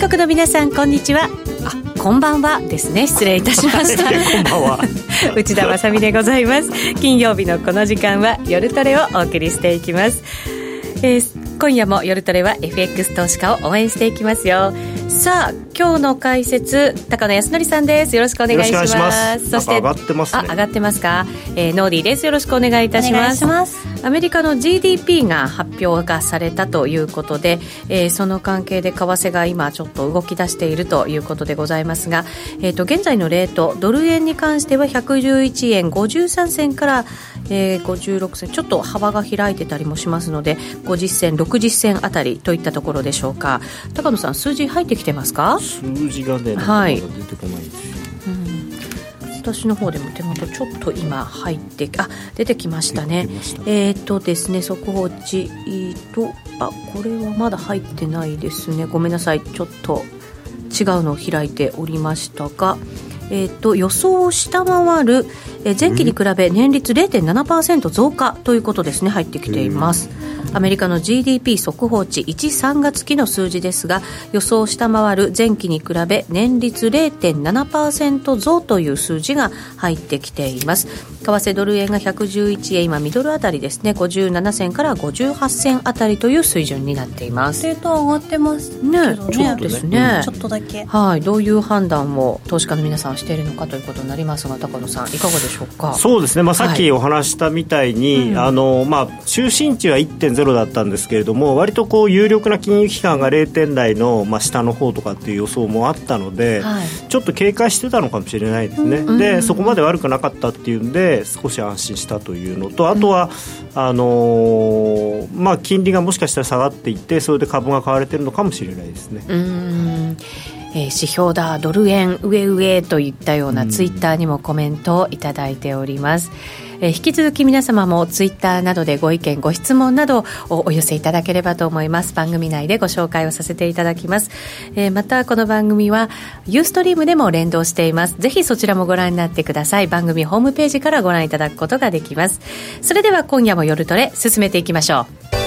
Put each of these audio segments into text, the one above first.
国の皆さんこんにちは。あこんばんはですね。失礼いたしました。こんばんは。内田まさでございます。金曜日のこの時間は夜トレをお送りしていきます。えー、今夜も夜トレは FX 投資家を応援していきますよさあ今日の解説高野康則さんです。よろしくお願いします。そして上がってます、ね、あ上がってますか、えー、ノーディーです。よろしくお願いいたします。アメリカの GDP が発表がされたということで、えー、その関係で為替が今ちょっと動き出しているということでございますが、えーと、現在のレートドル円に関しては111円53銭から、えー、56銭ちょっと幅が開いてたりもしますので50銭60銭あたりといったところでしょうか。高野さん数字入ってきてますか？数字がね、はい、出てこないですよ、うん、私の方でも手元ちょっと今入ってあ出てきましたね。えっ、ー、とですね速報値とあこれはまだ入ってないですね。ごめんなさい。ちょっと違うのを開いておりましたがえーと、予想を下回る、え前期に比べ年率0.7%増加ということですね。入ってきています。アメリカの GDP 速報値1、3月期の数字ですが予想を下回る前期に比べ年率0.7%増という数字が入ってきています。為替ドル円が111円今ミドルあたりですね。57銭から58銭あたりという水準になっています。レート上がってますねそうですね、ちょっとだけ。はいどういう判断を投資家の皆さんしているのかということになりますが高野さんいかがでしょうか？そうですね、まあ、さっきお話したみたいに、はいうん、あのまあ、中心値は1.0だったんですけれども割とこう有力な金融機関が0点台の、まあ、下の方とかっていう予想もあったので、はい、ちょっと警戒してたのかもしれないですね、うん、でそこまで悪くなかったっていうんで少し安心したというのとあとは、あのー、まあ、金利がもしかしたら下がっていってそれで株が買われてるのかもしれないですね。うんえー、指標だドル円上上といったようなツイッターにもコメントをいただいております。えー、引き続き皆様もツイッターなどでご意見ご質問などをお寄せいただければと思います。番組内でご紹介をさせていただきます、えー、またこの番組はユーストリームでも連動しています。ぜひそちらもご覧になってください。番組ホームページからご覧いただくことができます。それでは今夜も夜トレ進めていきましょう。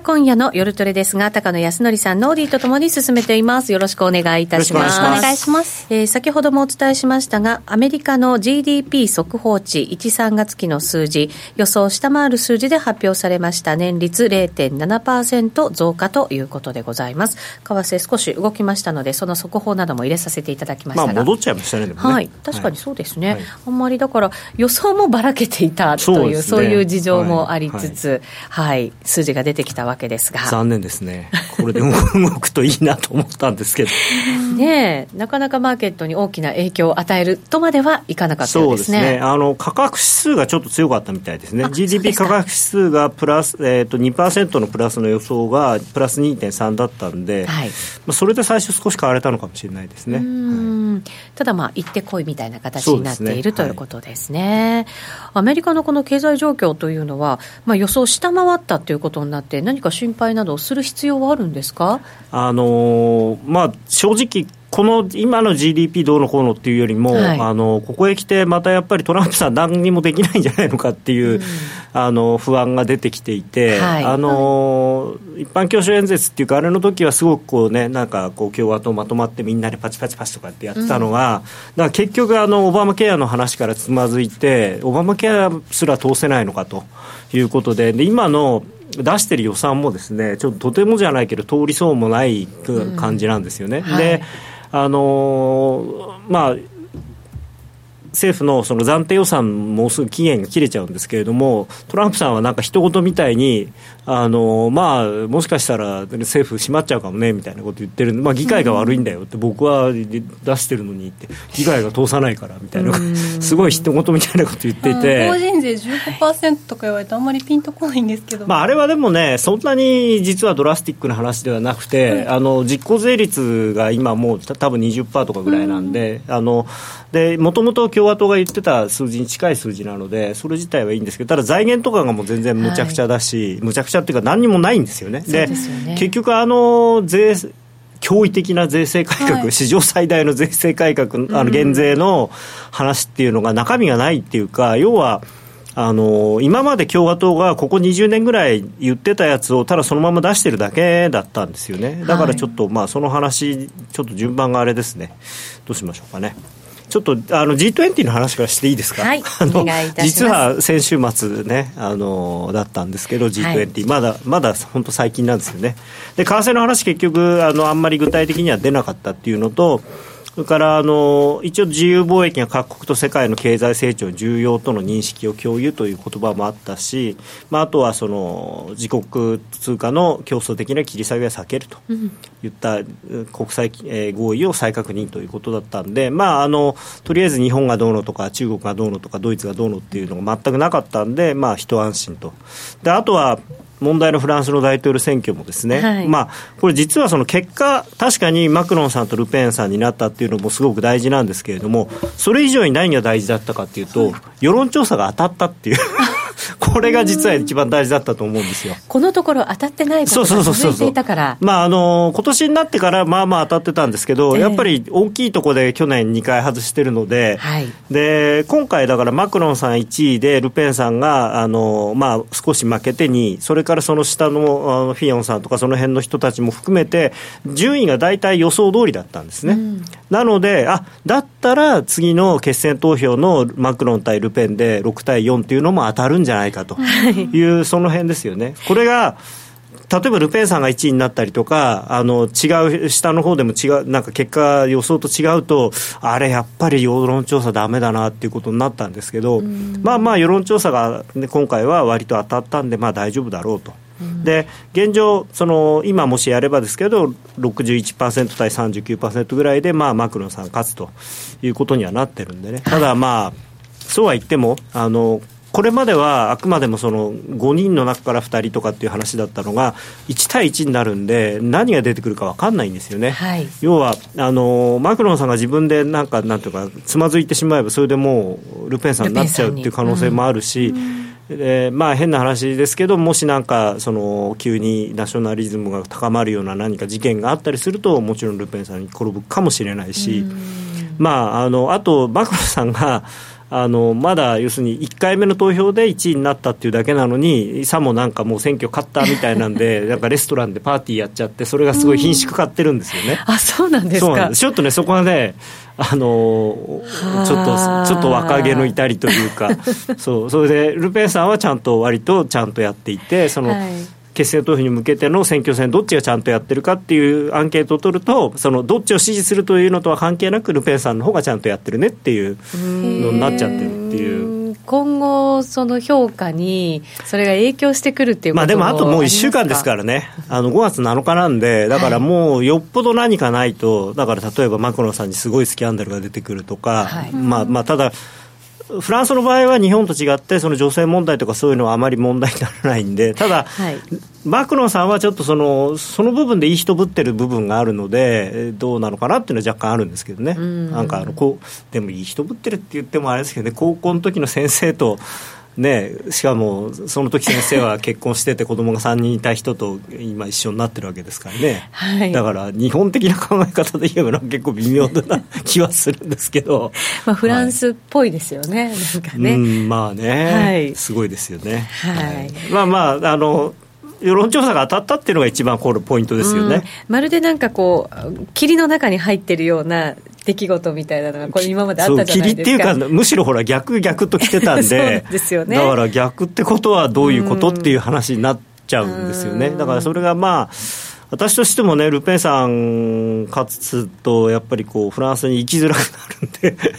今夜の夜トレですが、高野康則さん、ノーディーとともに進めています。よろしくお願いいたします。お願いします。えー、先ほどもお伝えしましたが、アメリカの GDP 速報値1、3月期の数字、予想を下回る数字で発表されました年率0.7%増加ということでございます。為替少し動きましたので、その速報なども入れさせていただきましたが。まあ、戻っちゃいましたね、ねはい。確かにそうですね。はい、あんまりだから、予想もばらけていたという、そう、ね,、いう事情もありつつ、はい、はい、数字が出てきたわけですが。残念ですね、これでも動くといいなと思ったんですけど。ねなかなかマーケットに大きな影響を与えるとまではいかなかったようですね、ね、あの価格指数がちょっと強かったみたいですね、GDP 価格指数がプラス、えーと、2%のプラスの予想がプラス2.3だったんで、はい、まあ、それで最初、少し買われたのかもしれないですね、はい、ただ、まあ、行ってこいみたいな形になっている、ね、ということですね、はい、アメリカのこの経済状況というのは、まあ、予想下回ったということになって、何か心配などする必要はあるんですか？あのまあ、正直、この今の GDP どうのこうのっていうよりも、はい、あのここへ来て、またやっぱりトランプさん、何にもできないんじゃないのかっていう、うん、あの不安が出てきていて、はい、あの一般教書演説っていうか、あれの時はすごくこう、ね、なんかこう共和党まとまって、みんなでパチパチパチとかってやってたのが、うん、だ結局あの、オバマケアの話からつまずいて、オバマケアすら通せないのかということで、で今の出してる予算もですねちょっととてもじゃないけど通りそうもない感じなんですよね。うんはい、であのー、まあ政府のその暫定予算もうすぐ期限が切れちゃうんですけれども、トランプさんはなんか一言みたいに、あのまあ、もしかしたら政府閉まっちゃうかもねみたいなこと言ってるんで、まあ、議会が悪いんだよって、僕は出してるのにって、議会が通さないからみたいな、すごい一言みたいなこと言っていて。法人税15%とか言われて、あんまりピンとこないんですけど、まあ、あれはでもね、そんなに実はドラスティックな話ではなくて、あの実効税率が今、もう多分20%とかぐらいなんで、あのもともと共和党が言ってた数字に近い数字なので、それ自体はいいんですけど、ただ財源とかがもう全然むちゃくちゃだし、はい、むちゃくちゃっていうか、何にもないんですよね。で、ね、結局あの税驚異的な税制改革、はい、史上最大の税制改革、あの減税の話っていうのが中身がないっていうか、要は、あの今まで共和党がここ20年ぐらい言ってたやつをただそのまま出してるだけだったんですよね。だからちょっと、はい、まあその話ちょっと順番があれですね。どうしましょうかねちょっとあの G20 の話からしていいですか、はい、あの実は先週末ねあのだったんですけど G20、はい、まだまだ本当最近なんですよね。で為替の話結局あのあんまり具体的には出なかったっていうのとそれからあの一応、自由貿易が各国と世界の経済成長重要との認識を共有という言葉もあったし、まあ、あとはその自国通貨の競争的な切り下げは避けるといった国際合意を再確認ということだったんで、まあ、あのとりあえず日本がどうのとか中国がどうのとかドイツがどうのっていうのが全くなかったんで、まあ、一安心と。であとは問題のフランスの大統領選挙もですね、はい、まあ、これ実はその結果、確かにマクロンさんとルペンさんになったっていうのもすごく大事なんですけれども、それ以上に何が大事だったかっていうと、世論調査が当たったっていう これが実は一番大事だったと思うんですよ。このところ当たってないことが続いていたから。まあ、あの、今年になってからまあまあ当たってたんですけど、えー、やっぱり大きいところで去年2回外してるので、はい、で、今回だからマクロンさん1位で、ルペンさんが、あの、まあ少し負けてに、それからその下のフィヨンさんとかその辺の人たちも含めて、順位が大体予想通りだったんですね。うん、なので、あ、だったら次の決選投票のマクロン対ルペンで6対4っていうのも当たるんじゃないかと。い。う、その辺ですよね。これが例えばルペンさんが1位になったりとか、あの違う、下の方でも違う、なんか結果、予想と違うと、あれ、やっぱり世論調査だめだなっていうことになったんですけど、まあまあ、世論調査が、ね、今回は割と当たったんで、まあ大丈夫だろうと。で現状その、今もしやればですけど、61%対39%ぐらいで、まあ、マクロンさん勝つということにはなってるんでね、ただまあ、そうは言っても、あのこれまではあくまでもその5人の中から2人とかっていう話だったのが1対1になるんで何が出てくるか分かんないんですよね、はい、要はあのマクロンさんが自分でなんかなんていうかつまずいてしまえばそれでもうルペンさんになっちゃうっていう可能性もあるし、でまあ、変な話ですけど、もしなんかその急にナショナリズムが高まるような何か事件があったりすると、もちろんルペンさんに転ぶかもしれないし、まあ、あのあと、マクロンさんがあのまだ要するに1回目の投票で1位になったっていうだけなのに、さもなんかもう選挙勝ったみたいなんで、なんかレストランでパーティーやっちゃって、それがすごい品種買ってるんですよね。あそうなんですか。ちょっとね、そこはね、あのちょっとちょっと若気の至りというか。そうそれでルペンさんはちゃんと割とちゃんとやっていてその、はい決選投票に向けての選挙戦、どっちがちゃんとやってるかっていうアンケートを取ると、そのどっちを支持するというのとは関係なく、ルペンさんの方がちゃんとやってるねっていうのになっちゃってるっていう。今後、その評価にそれが影響してくるっていうまあでもあともう1週間ですからね、あの5月7日なんで、だからもうよっぽど何かないと、だから例えばマクロンさんにすごいスキャンダルが出てくるとか、はい、まあまあ、ただ、フランスの場合は日本と違って、その女性問題とかそういうのはあまり問題にならないんで、ただ、はい、マクロンさんはちょっとそのその部分でいい人ぶってる部分があるので、どうなのかなっていうのは若干あるんですけどね、ん。なんかあのこうでもいい人ぶってるって言ってもあれですけどね、高校の時の先生とね、しかもその時先生は結婚してて子供が3人いた人と今一緒になってるわけですからね、はい、だから日本的な考え方で言えば結構微妙な気はするんですけど。まあフランスっぽいですよね、はい、なんかね、うん、まあね、はい、すごいですよね、はい、まあまああの世論調査が当たったっていうのが一番これポイントですよね、まるでなんかこう霧の中に入ってるような出来事みたいなのがこれ今まであったじゃないですか。霧っていうかむしろほら逆逆と来てたんでですよ、ね、だから逆ってことはどういうことっていう話になっちゃうんですよね。だからそれがまあ私としてもね、ルペンさん勝つと、やっぱりこうフランスに行きづらくなるんで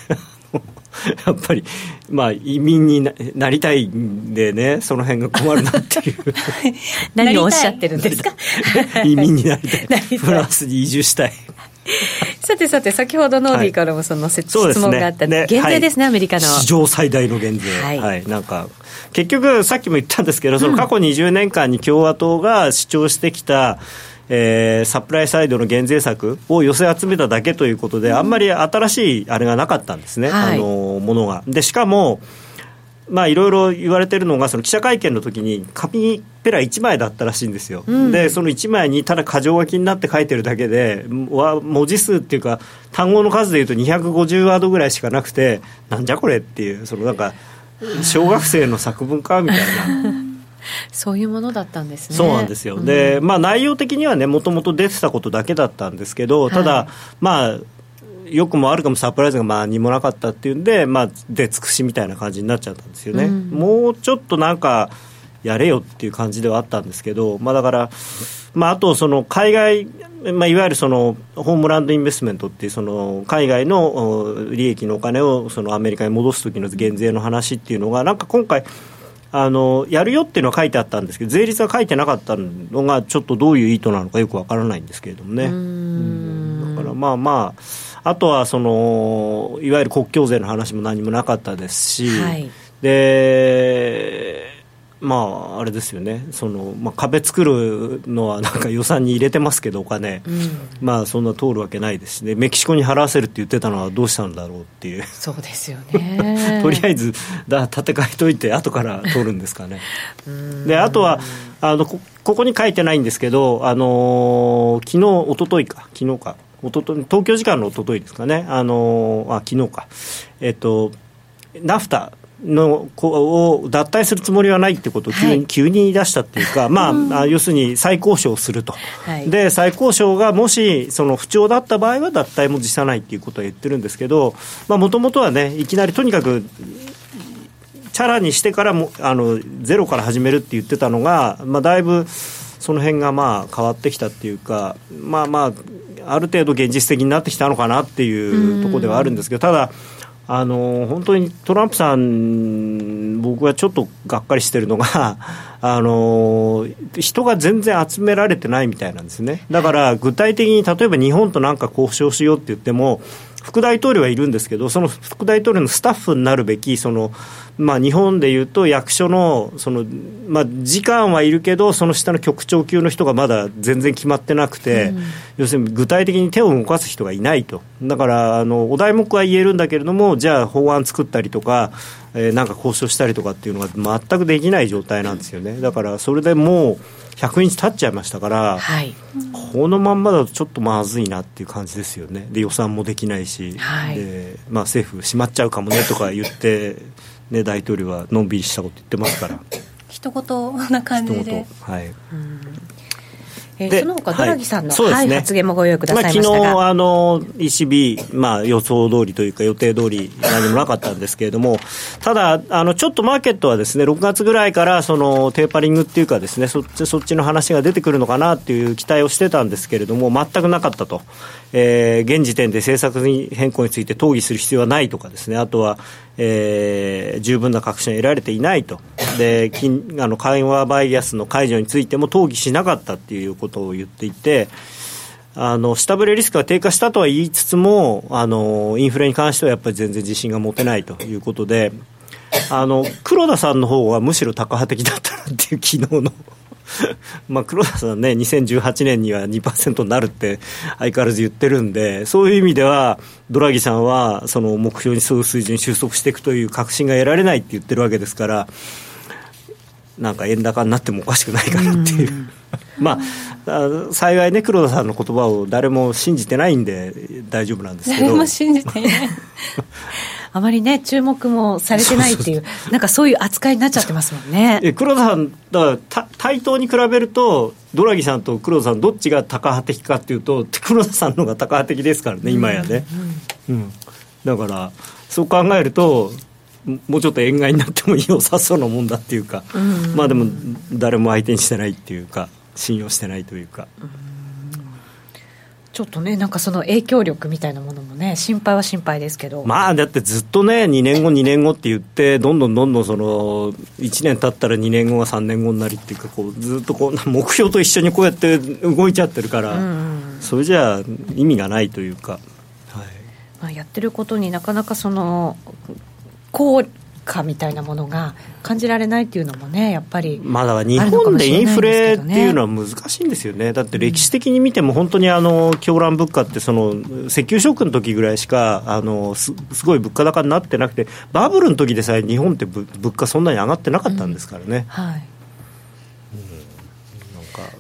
やっぱり、まあ、移民になりたいんでね、その辺が困るなっていう。何をおっしゃってるんですか？移民になりたい。フランスに移住したい。さてさて、先ほどノーディーからもその、はい、質問があった、ね、減税ですね、はい、アメリカの。史上最大の減税、はい、はい、なんか、結局、さっきも言ったんですけど、その過去20年間に共和党が主張してきた、うんえー、サプライサイドの減税策を寄せ集めただけということで、あんまり新しいあれがなかったんですね、はい、あのものが。でしかもまあ、いろいろ言われてるのが、その記者会見の時に、紙ペラ1枚だったらしいんですよ、うん、でその1枚にただ箇条書きになって書いてるだけで、文字数っていうか、単語の数でいうと250ワードぐらいしかなくて、なんじゃこれっていう、そのなんか、小学生の作文かみたいな そういうものだったんですね。そうなんですよ、うん、でまあ内容的にはねもともと出てたことだけだったんですけどただ、はい、まあよくもあるかもサプライズがまあ何もなかったっていうんで、まあ、出尽くしみたいな感じになっちゃったんですよね、うん、もうちょっとなんかやれよっていう感じではあったんですけど、まあ、だから、まあ、あとその海外、まあ、いわゆるそのホームランドインベストメントっていうその海外の利益のお金をそのアメリカに戻す時の減税の話っていうのがなんか今回あのやるよっていうのは書いてあったんですけど税率は書いてなかったのがちょっとどういう意図なのかよくわからないんですけれどもね。だからまあまああとはそのいわゆる国境税の話も何もなかったですし、はい、でまあ、あれですよね。その、まあ、壁作るのはなんか予算に入れてますけどお金、うん、まあそんな通るわけないですし。ねメキシコに払わせるって言ってたのはどうしたんだろうっていう。そうですよね。とりあえずだ建て替えといて後から通るんですかね。であとはあのこここに書いてないんですけど、あのー、昨日一昨日か。昨日か。一昨日東京時間の一昨日ですかね、あのー、あ昨日か。えっとナフタのを脱退するつもりはないってことを急にはい、急に言い出したっていうか、まあ、要するに再交渉すると、はい、で再交渉がもしその不調だった場合は脱退も辞さないっていうことは言ってるんですけど、もともとはね、いきなりとにかく、チャラにしてからもあのゼロから始めるって言ってたのが、まあ、だいぶその辺がまあ変わってきたっていうか、まあまあ、ある程度現実的になってきたのかなっていうところではあるんですけど、ただ、あの本当にトランプさん、僕はちょっとがっかりしてるのが あの人が全然集められてないみたいなんですね、だから具体的に例えば日本となんか交渉しようって言っても、副大統領はいるんですけど、その副大統領のスタッフになるべき、そのまあ、日本でいうと役所のその、まあ、時間はいるけど、その下の局長級の人がまだ全然決まってなくて、うん、要するに具体的に手を動かす人がいないと、だからあのお題目は言えるんだけれども、じゃあ法案作ったりとか、えー、なんか交渉したりとかっていうのが全くできない状態なんですよね。だからそれでもう100日経っちゃいましたから、はい、このまんまだとちょっとまずいなっていう感じですよね、で予算もできないし、はい、でまあ、政府、閉まっちゃうかもねとか言って、ね、大統領はのんびりしたこと言ってますから。一言な感じで、はい、えー、その他ドラギさんの、はいね、発言もご用意くださいましたが、まあ、昨日あの ECB、まあ、予想通りというか予定通り何もなかったんですけれどもただあのちょっとマーケットはですね6月ぐらいからそのテーパリングっていうかですねそっちそっちの話が出てくるのかなっていう期待をしてたんですけれども全くなかったと、えー、現時点で政策変更について討議する必要はないとかですね。あとはえー、十分な確信を得られていないと、で金あの緩和バイアスの解除についても討議しなかったっいうことを言っていて、あの下振れリスクが低下したとは言いつつもあの、インフレに関してはやっぱり全然自信が持てないということで、あの黒田さんの方はむしろタカ派的だったなっていう、昨日の まあ黒田さんね、2018年には2%になるって相変わらず言ってるんで、そういう意味では、ドラギさんはその目標にそう水準に収束していくという確信が得られないって言ってるわけですから、なんか円高になってもおかしくないかなっていう。まあ、幸いね、黒田さんの言葉を誰も信じてないんで大丈夫なんですけど。誰も信じていない あまりね、注目もされてないっていう、なんかそういう扱いになっちゃってますもんね。黒田さん、だから対等に比べると、ドラギさんと黒田さん、どっちが高派的かっていうと、黒田さんの方が高派的ですからね、今やね。うん、うん、だから、そう考えると、もうちょっと円買いになっても良さそうなもんだっていうか、うん、まあでも、誰も相手にしてないっていうか、信用してないというか。うんちょっとね、なんかその影響力みたいなものもね、心配は心配ですけど。まあ、だってずっとね、2年後、2年後って言って、どんどんどんどんその、1年経ったら2年後が3年後になりっていうか、こうずっとこう、目標と一緒にこうやって動いちゃってるから、うんうん、それじゃ意味がないというか。はい、まあ、やってることになかなかそのこう化みたいなものが感じられないっていうのもね、やっぱりま、だ日本でインフレっていうのは難しいんですよね、だって歴史的に見ても、本当にあの狂乱物価ってその、石油ショックの時ぐらいしかあのす、すごい物価高になってなくて、バブルの時でさえ日本って物価そんなに上がってなかったんですからね。うん、はい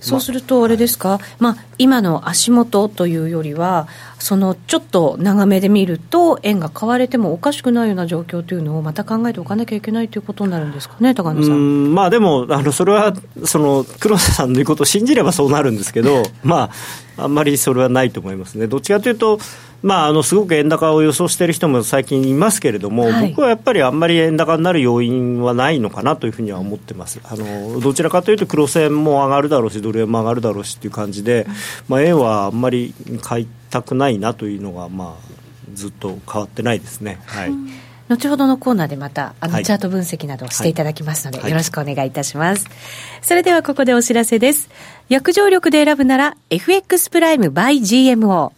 そうすると、あれですか、まあ、今の足元というよりは、そのちょっと長めで見ると、円が買われてもおかしくないような状況というのを、また考えておかなきゃいけないということになるんですかね、高野さん。まあ、でもあの、それはその黒瀬さんの言うことを信じればそうなるんですけど、まあ、あんまりそれはないと思いますね。どっちかというとまあ、あのすごく円高を予想している人も最近いますけれども、はい、僕はやっぱりあんまり円高になる要因はないのかなというふうには思ってます、あのどちらかというと、黒線も上がるだろうし、ドル円も上がるだろうしという感じで、まあ、円はあんまり買いたくないなというのが、まあ、ずっと変わってないですね。はい後ほどのコーナーでまたあのチャート分析などをしていただきますので、よろしくお願いいたします、それではここでお知らせです約定力で選ぶなら FX プライム by GMO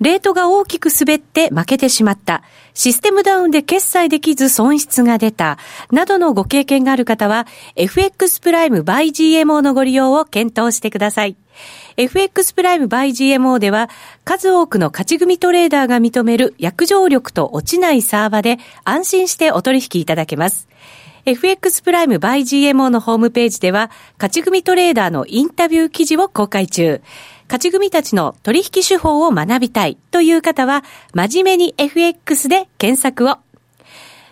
レートが大きく滑って負けてしまった。システムダウンで決済できず損失が出た。などのご経験がある方は、FX プライム by GMO のご利用を検討してください。FX プライム by GMO では、数多くの勝ち組トレーダーが認める約定力と落ちないサーバで安心してお取引いただけます。FX プライム by GMO のホームページでは、勝ち組トレーダーのインタビュー記事を公開中。勝ち組たちの取引手法を学びたいという方は、真面目に FX で検索を。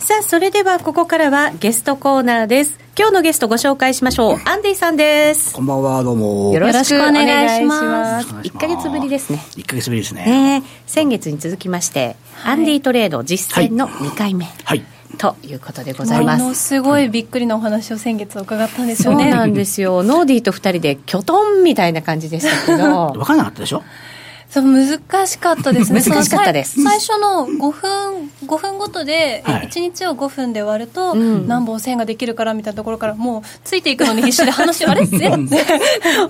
さあそれではここからはゲストコーナーです今日のゲストご紹介しましょう。アンディさんです。こんばんは、どうも。よろしくお願いします。1か月ぶりですね。1か月ぶりですね。ね先月に続きまして、はい、アンディトレード実践の2回目。はい。ということでございます。ものすごいびっくりなお話を先月伺ったんですよね。そうなんですよ。ノーディーと2人でキョトンみたいな感じでしたけど。分からなかったでしょ？そう難しかったですね。難しかったです。最初の5分5分ごとで、はい、1日を5分で割ると、何本線ができるからみたいなところからもうついていくのに必死で話あれ？全然。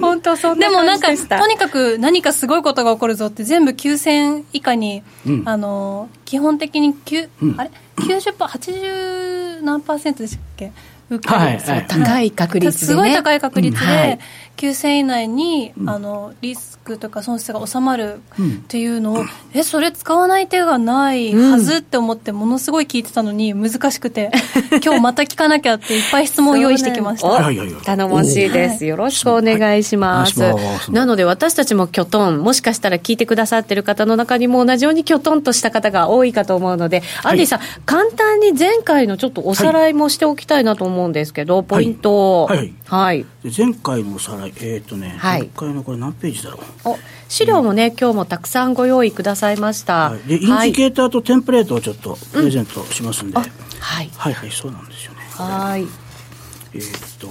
本当そんなでもなんかとにかく何かすごいことが起こるぞって全部9000以下に、うん、あの基本的に、うん、あれ？90%、80何パーセントでしたっけ？受ける、はいはい、高い確率で、ね、すごい高い。確率で、はい、9000以内に、あのリスクとか損失が収まるっていうのを、うん、えそれ使わない手がないはずって思ってものすごい聞いてたのに難しくて今日また聞かなきゃっていっぱい質問を用意してきました頼もしいです。よろしくお願いします、はい、なので私たちもきょとんもしかしたら聞いてくださってる方の中にも同じようにきょとんとした方が多いかと思うので、アンディさん簡単に前回のちょっとおさらいもしておきたいなと思うんですけど、ポイントはい、はい、前回のおさらいえっ、ー、とね、はい、前回のこれ何ページだろう？お資料もね、うん、今日もたくさんご用意くださいました、はい、でインジケーターとテンプレートをちょっとプレゼントしますんで、うん、はい、はいはいそうなんですよね。はい。えー、っと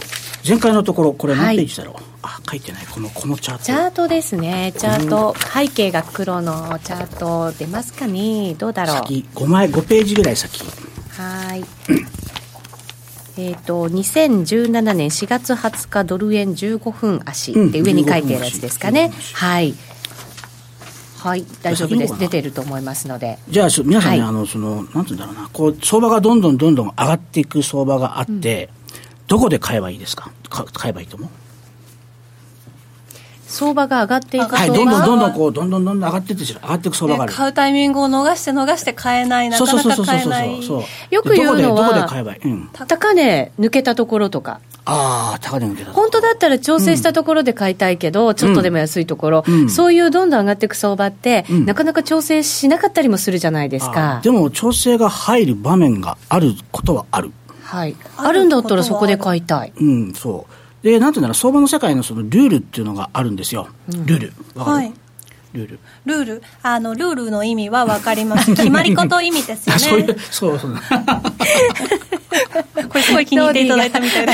前回のところこれ何ページだろう、はい、あ書いてない。このこのチャート。チャートですね。チャート、背景が黒のチャート出ますかね？どうだろう？先。5枚5ページぐらい先。はい えーと、2017年4月20日ドル円15分足って上に書いてあるやつですかね、はい。はい大丈夫です。出てると思いますので。じゃあ皆さんね、はい、あのそのなんていうんだろうな。こう相場がどんどんどんどん上がっていく相場があって、うん、どこで買えばいいですか？買えばいいと思う？相場が上がっていくはい、どんどんどんどんこう、どんどんどんどん上がっていって、上がっていく相場がある。買うタイミングを逃して逃して買えない、なかなか買えない。よく言うのは、うん、高値抜けたところとか。ああ、高値抜けた本当だったら調整したところで買いたいけど、うん、ちょっとでも安いところ、うん、そういうどんどん上がっていく相場って、なかなか調整しなかったりもするじゃないですか。でも、調整が入る場面があることはある。はい。あるんだったらそこで買いたい。うん、そう。で、なんていうんだろう、相場の世界のそのルールっていうのがあるんですよ。うん、ルール。はい。ルール。ルール。あの、ルールの意味は分かります。決まり事意味ですよね。そういう、そうそう。これすごい気に入っていただいたみたいで。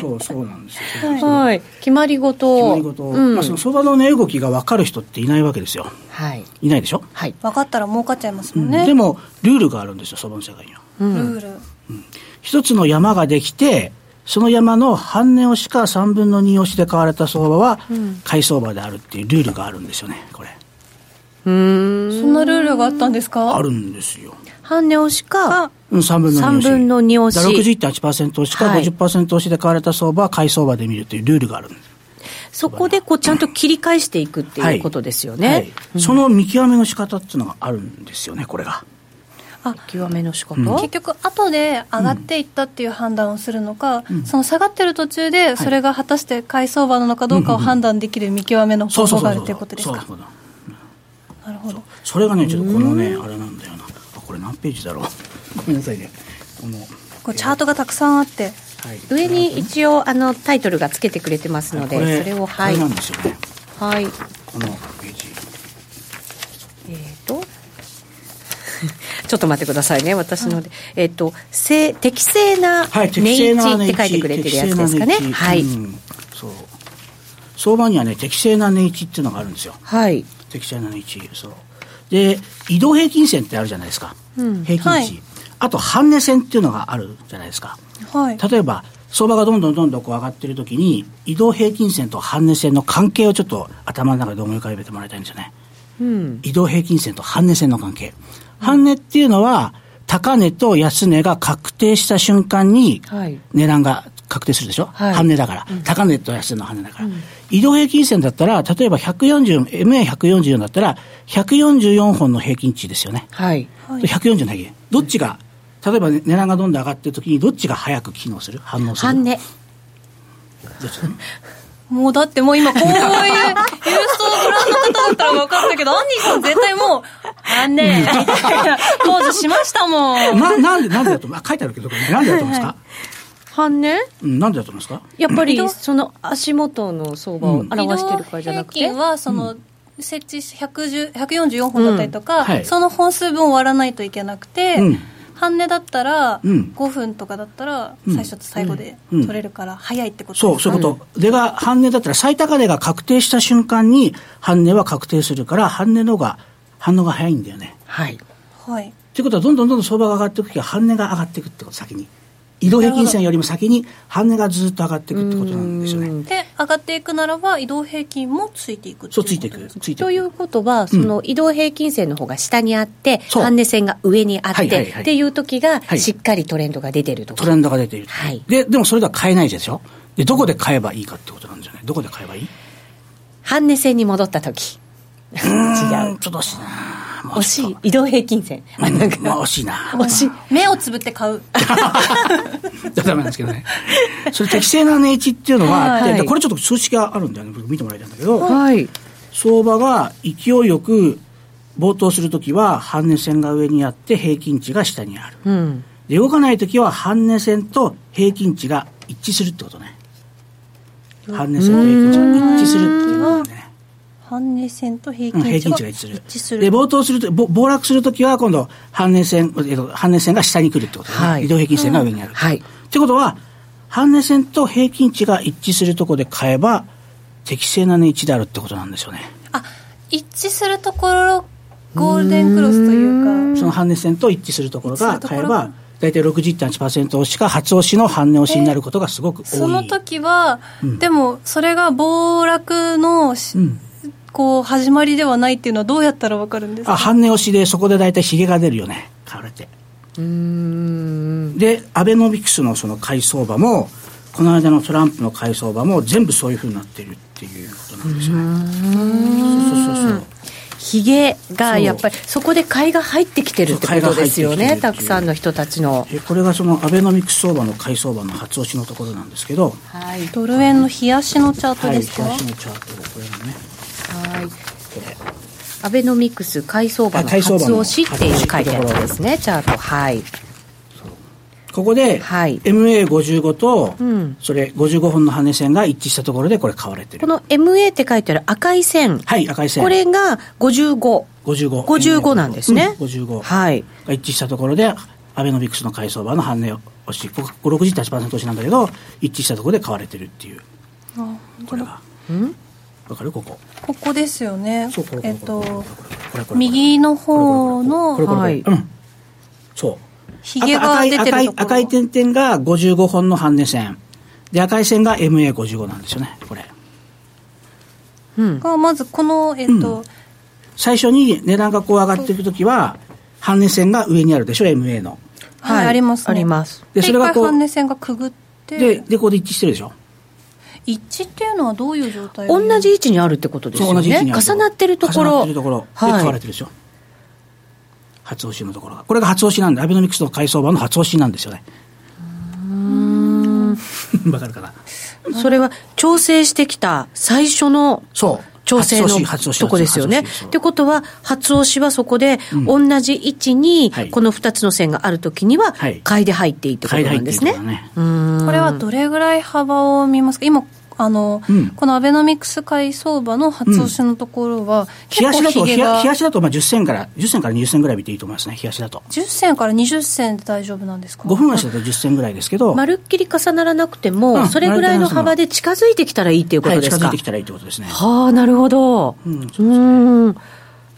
そう、そうなんですよ。はい。決まり事。決まり事。うん、まあ、その相場の値動きが分かる人っていないわけですよ。はい。いないでしょ？はい。分かったら儲かっちゃいますもんね。うん、でも、ルールがあるんですよ、相場の世界には。ルール。うん。一つの山ができて、その山の半値押しか3分の2押しで買われた相場は、買い相場であるっていうルールがあるんですよね、これ。うんそんなルールがあったんですか？あるんですよ。半値押しか、うん、3分の2押し。3分の2押し。61.8%押しか50%押しで買われた相場は買い相場で見るというルールがあるんです。そこでこうちゃんと切り返していくっていうことですよね。はいはいうん、その見極めの仕方っていうのがあるんですよね、これが。あ。極めの仕方、うん、結局後で上がっていったっていう判断をするのか、うん、その下がってる途中でそれが果たして買い相場なのかどうかを判断できる見極めの方法があるということですか？なるほど。それがねちょっとこのねあれなんだよな。あこれ何ページだろう？ごめんなさいね。このこれチャートがたくさんあってはい、上に一応あのタイトルがつけてくれてますので、はい、それをはい、なんですよね。はい。このページえっ、ー、と ちょっと待ってくださいね、私ので、えっ、と、正適正な値位置って書いてくれてるやつですかね。はい、うん、そう相場にはね、適正な値位置っていうのがあるんですよ。はい。適正な値位置。そう。で、移動平均線ってあるじゃないですか。うん、平均値、はい。あと、半値線っていうのがあるじゃないですか。はい。例えば、相場がどんどんどんどんこう上がってるときに、移動平均線と半値線の関係をちょっと頭の中で思い浮かべてもらいたいんですよね。うん、移動平均線と半値線の関係。半値っていうのは、高値と安値が確定した瞬間に、値段が確定するでしょ、はい、半値だから、うん、高値と安値の半値だから、うん、移動平均線だったら、例えば140、MA144 だったら、144本の平均値ですよね。はい。140の平均。どっちが、例えば値段がどんどん上がってるときに、どっちが早く機能する？反応する？半値。もうだってもう今こういう郵送ご覧の方だったら分かったけど、アンディさん絶対もう、あんね。みたいなポーズしましたもん。な、なんで、なんでだと思う書いてあるけど、なんでだと思いますか？半値うん、なんでだと思いますか？やっぱり、その足元の相場を表してるからじゃなくて？平均は、その、設置144本だったりとか、うん。はい、その本数分割らないといけなくて、うん。半値だったら、5分とかだったら、最初と最後で取れるから早いってことそう、そういうこと。出が、半値だったら最高値が確定した瞬間に、半値は確定するから、半値のが、反応が早いんだよね。はい。はい。ということは、どんどんどんどん相場が上がっていくときは、半値が上がっていくってこと、先に。移動平均線よりも先に半値がずっと上がっていくってことなんですよね。で上がっていくならば移動平均もついていくそうついていく。ついていく。ということはその移動平均線の方が下にあって、う。ん、半値線が上にあって、はいはいはい、っていう時がしっかりトレンドが出てると。トレンドが出ている、はい、ででもそれでは買えないでしょ？でどこで買えばいいかってことなんですよねどこで買えばいい？半値線に戻った時違う。ちょっと惜しいな。惜しい。移動平均線、ん。か、まあ、惜しいな。惜しい。目をつぶって買う。ダメなんですけどね。それ適正な値打ちっていうのがあって、はい、これちょっと数式があるんだよね。見てもらいたいんだけど、はい、相場が勢いよく暴騰するときは半値線が上にあって平均値が下にある、うん、で動かないときは半値線と平均値が一致するってことね。半値線と平均値が一致するっていうのね半値線と平均値が一致する。で、暴騰すると、暴落するときは、今度、半値線、半値線が下に来るってことね。はい、移動平均線が上にある。うん、はい。ってことは、半値線と平均値が一致するところで買えば、適正な値位置であるってことなんですよね。あ、一致するところ、ゴールデンクロスというか。その半値線と一致するところが買えば、大体60.8%押しか初押しの半値押しになることがすごく多い、その時は、うん、でもそれが暴落の、うん、こう始まりではないっていうのはどうやったら分かるんですか？あ半値押しでそこで大体ひげが出るよね。買われて。うん。でアベノミクスのその買い相場もこの間のトランプの買い相場も全部そういうふうになってるっていうことなんですよね。そうそうそうそう。ひげがやっぱりそこで買いが入ってきてるってことですよねたくさんの人たちの。これがそのアベノミクス相場の買い相場の初押しのところなんですけど、はい、ドル円の冷やしのチャートですか、はい、冷やしのチャートこれがねはい。これアベノミクス買い相場の初押しっていう書いてあるですね。チャート。はい。ここで、はい、MA55 と、うん、それ55本の羽線が一致したところでこれ買われてる。この MA って書いてある赤い線。はい赤い線。これが55 55 55なんですね、うん、55はい。が一致したところでアベノミクスの買い相場の半値を押しここ60.8%押しなんだけど一致したところで買われてるっていう。あこれはうん？わかる？ここここですよね。えっと右の方のはいうんそうひげが出てる赤い赤い点々が55本の半値線で赤い線が MA55 なんですよねこれ、うん、がまずこのえっと、うん、最初に値段がこう上がっていくときは半値線が上にあるでしょ MA のはい、あります、ね、ありますでそれがこう半値線がくぐってででここで一致してるでしょ一致っていうのはどういう状態同じ位置にあるってことですよね重なってるところ重なってるところ、はい、で買われてるでしょ初押しのところが。これが初押しなんで、アベノミクスの買い相場の初押しなんですよね。うん。わかるかな？それは調整してきた最初の。そう。調整のとこですよね。ってことは、初押しはそこで、同じ位置に、この2つの線があるときには、買い。で入っていいってことなんですね。ね。これはどれぐらい幅を見ますか？今、あの、うん、このアベノミクス買い相場の初押しのところは、うん、冷やしだと、だとまあ10銭から、10銭から20銭ぐらい見ていいと思いますね、冷やしだと。10銭から20銭で大丈夫なんですか ?5 分足だと10銭ぐらいですけど。まるっきり重ならなくても、うん、それぐらいの幅で近づいてきたらいいっていうことですか、はい、近づいてきたらいいってことですね。はあ、なるほど。うん。うん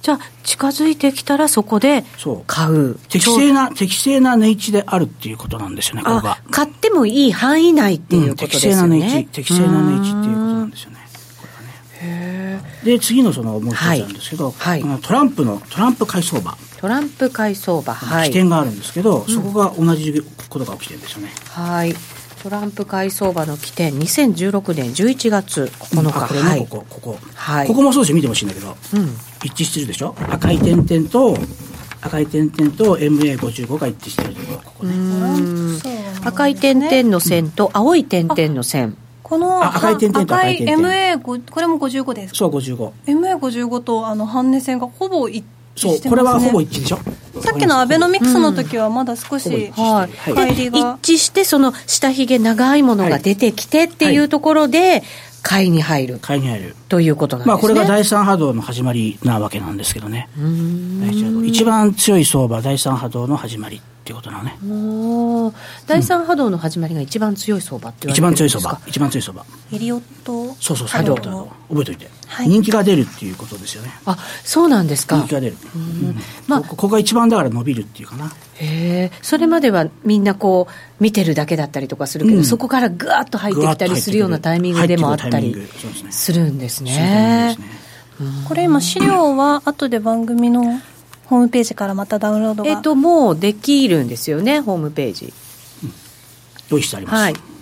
じゃあ近づいてきたらそこで買う。適正な適正な値位置であるっていうことなんですよねこれは。買ってもいい範囲内っていうことですよね、うん、適正な値位置適正な値位置っていうことなんですよね。で次のそのもう一つなんですけど、はい。はい、トランプのトランプ買い相場。トランプ買い相場はい。起点があるんですけど、そこが同じことが起きてるんですよね。はいトランプ買い相場の起点2016年11月9日、うん、これね、はい、ここここ、はい、ここもそうです見てほしいんだけど、うん、一致してるでしょ？赤い点々と赤い点々と MA55 が一致してるところ。ここね。赤い点々の線と青い点々の線。この赤い点々と赤い点々。MA これも55ですそう55 MA55 とあの半値線がほぼ一致そう、これはほぼ一致でしょ？さっきのアベノミクスの時はまだ少し、うん、はい、一致してその下髭長いものが出てきてっていうところで、はい。買いに入る。買いに入る。ということなんですね、まあ、これが第三波動の始まりなわけなんですけどね。一番強い相場第三波動の始まりっていうことなのね。第三波動の始まりが一番強い相場って言われてるんですか一番強い相場。一番強い相場。エリオット？そうそうそう覚えておいて、はい、人気が出るっていうことですよね。あそうなんですか。人気が出る、うん。まあ、ここが一番だから伸びるっていうかな。へえそれまではみんなこう見てるだけだったりとかするけど、うん、そこからぐわっと入ってきたりするようなタイミングでもあったりするんですね。これ今資料は後で番組のホームページからまたダウンロードがえっともうできるんですよねホームページ、うん、用意してあります、はい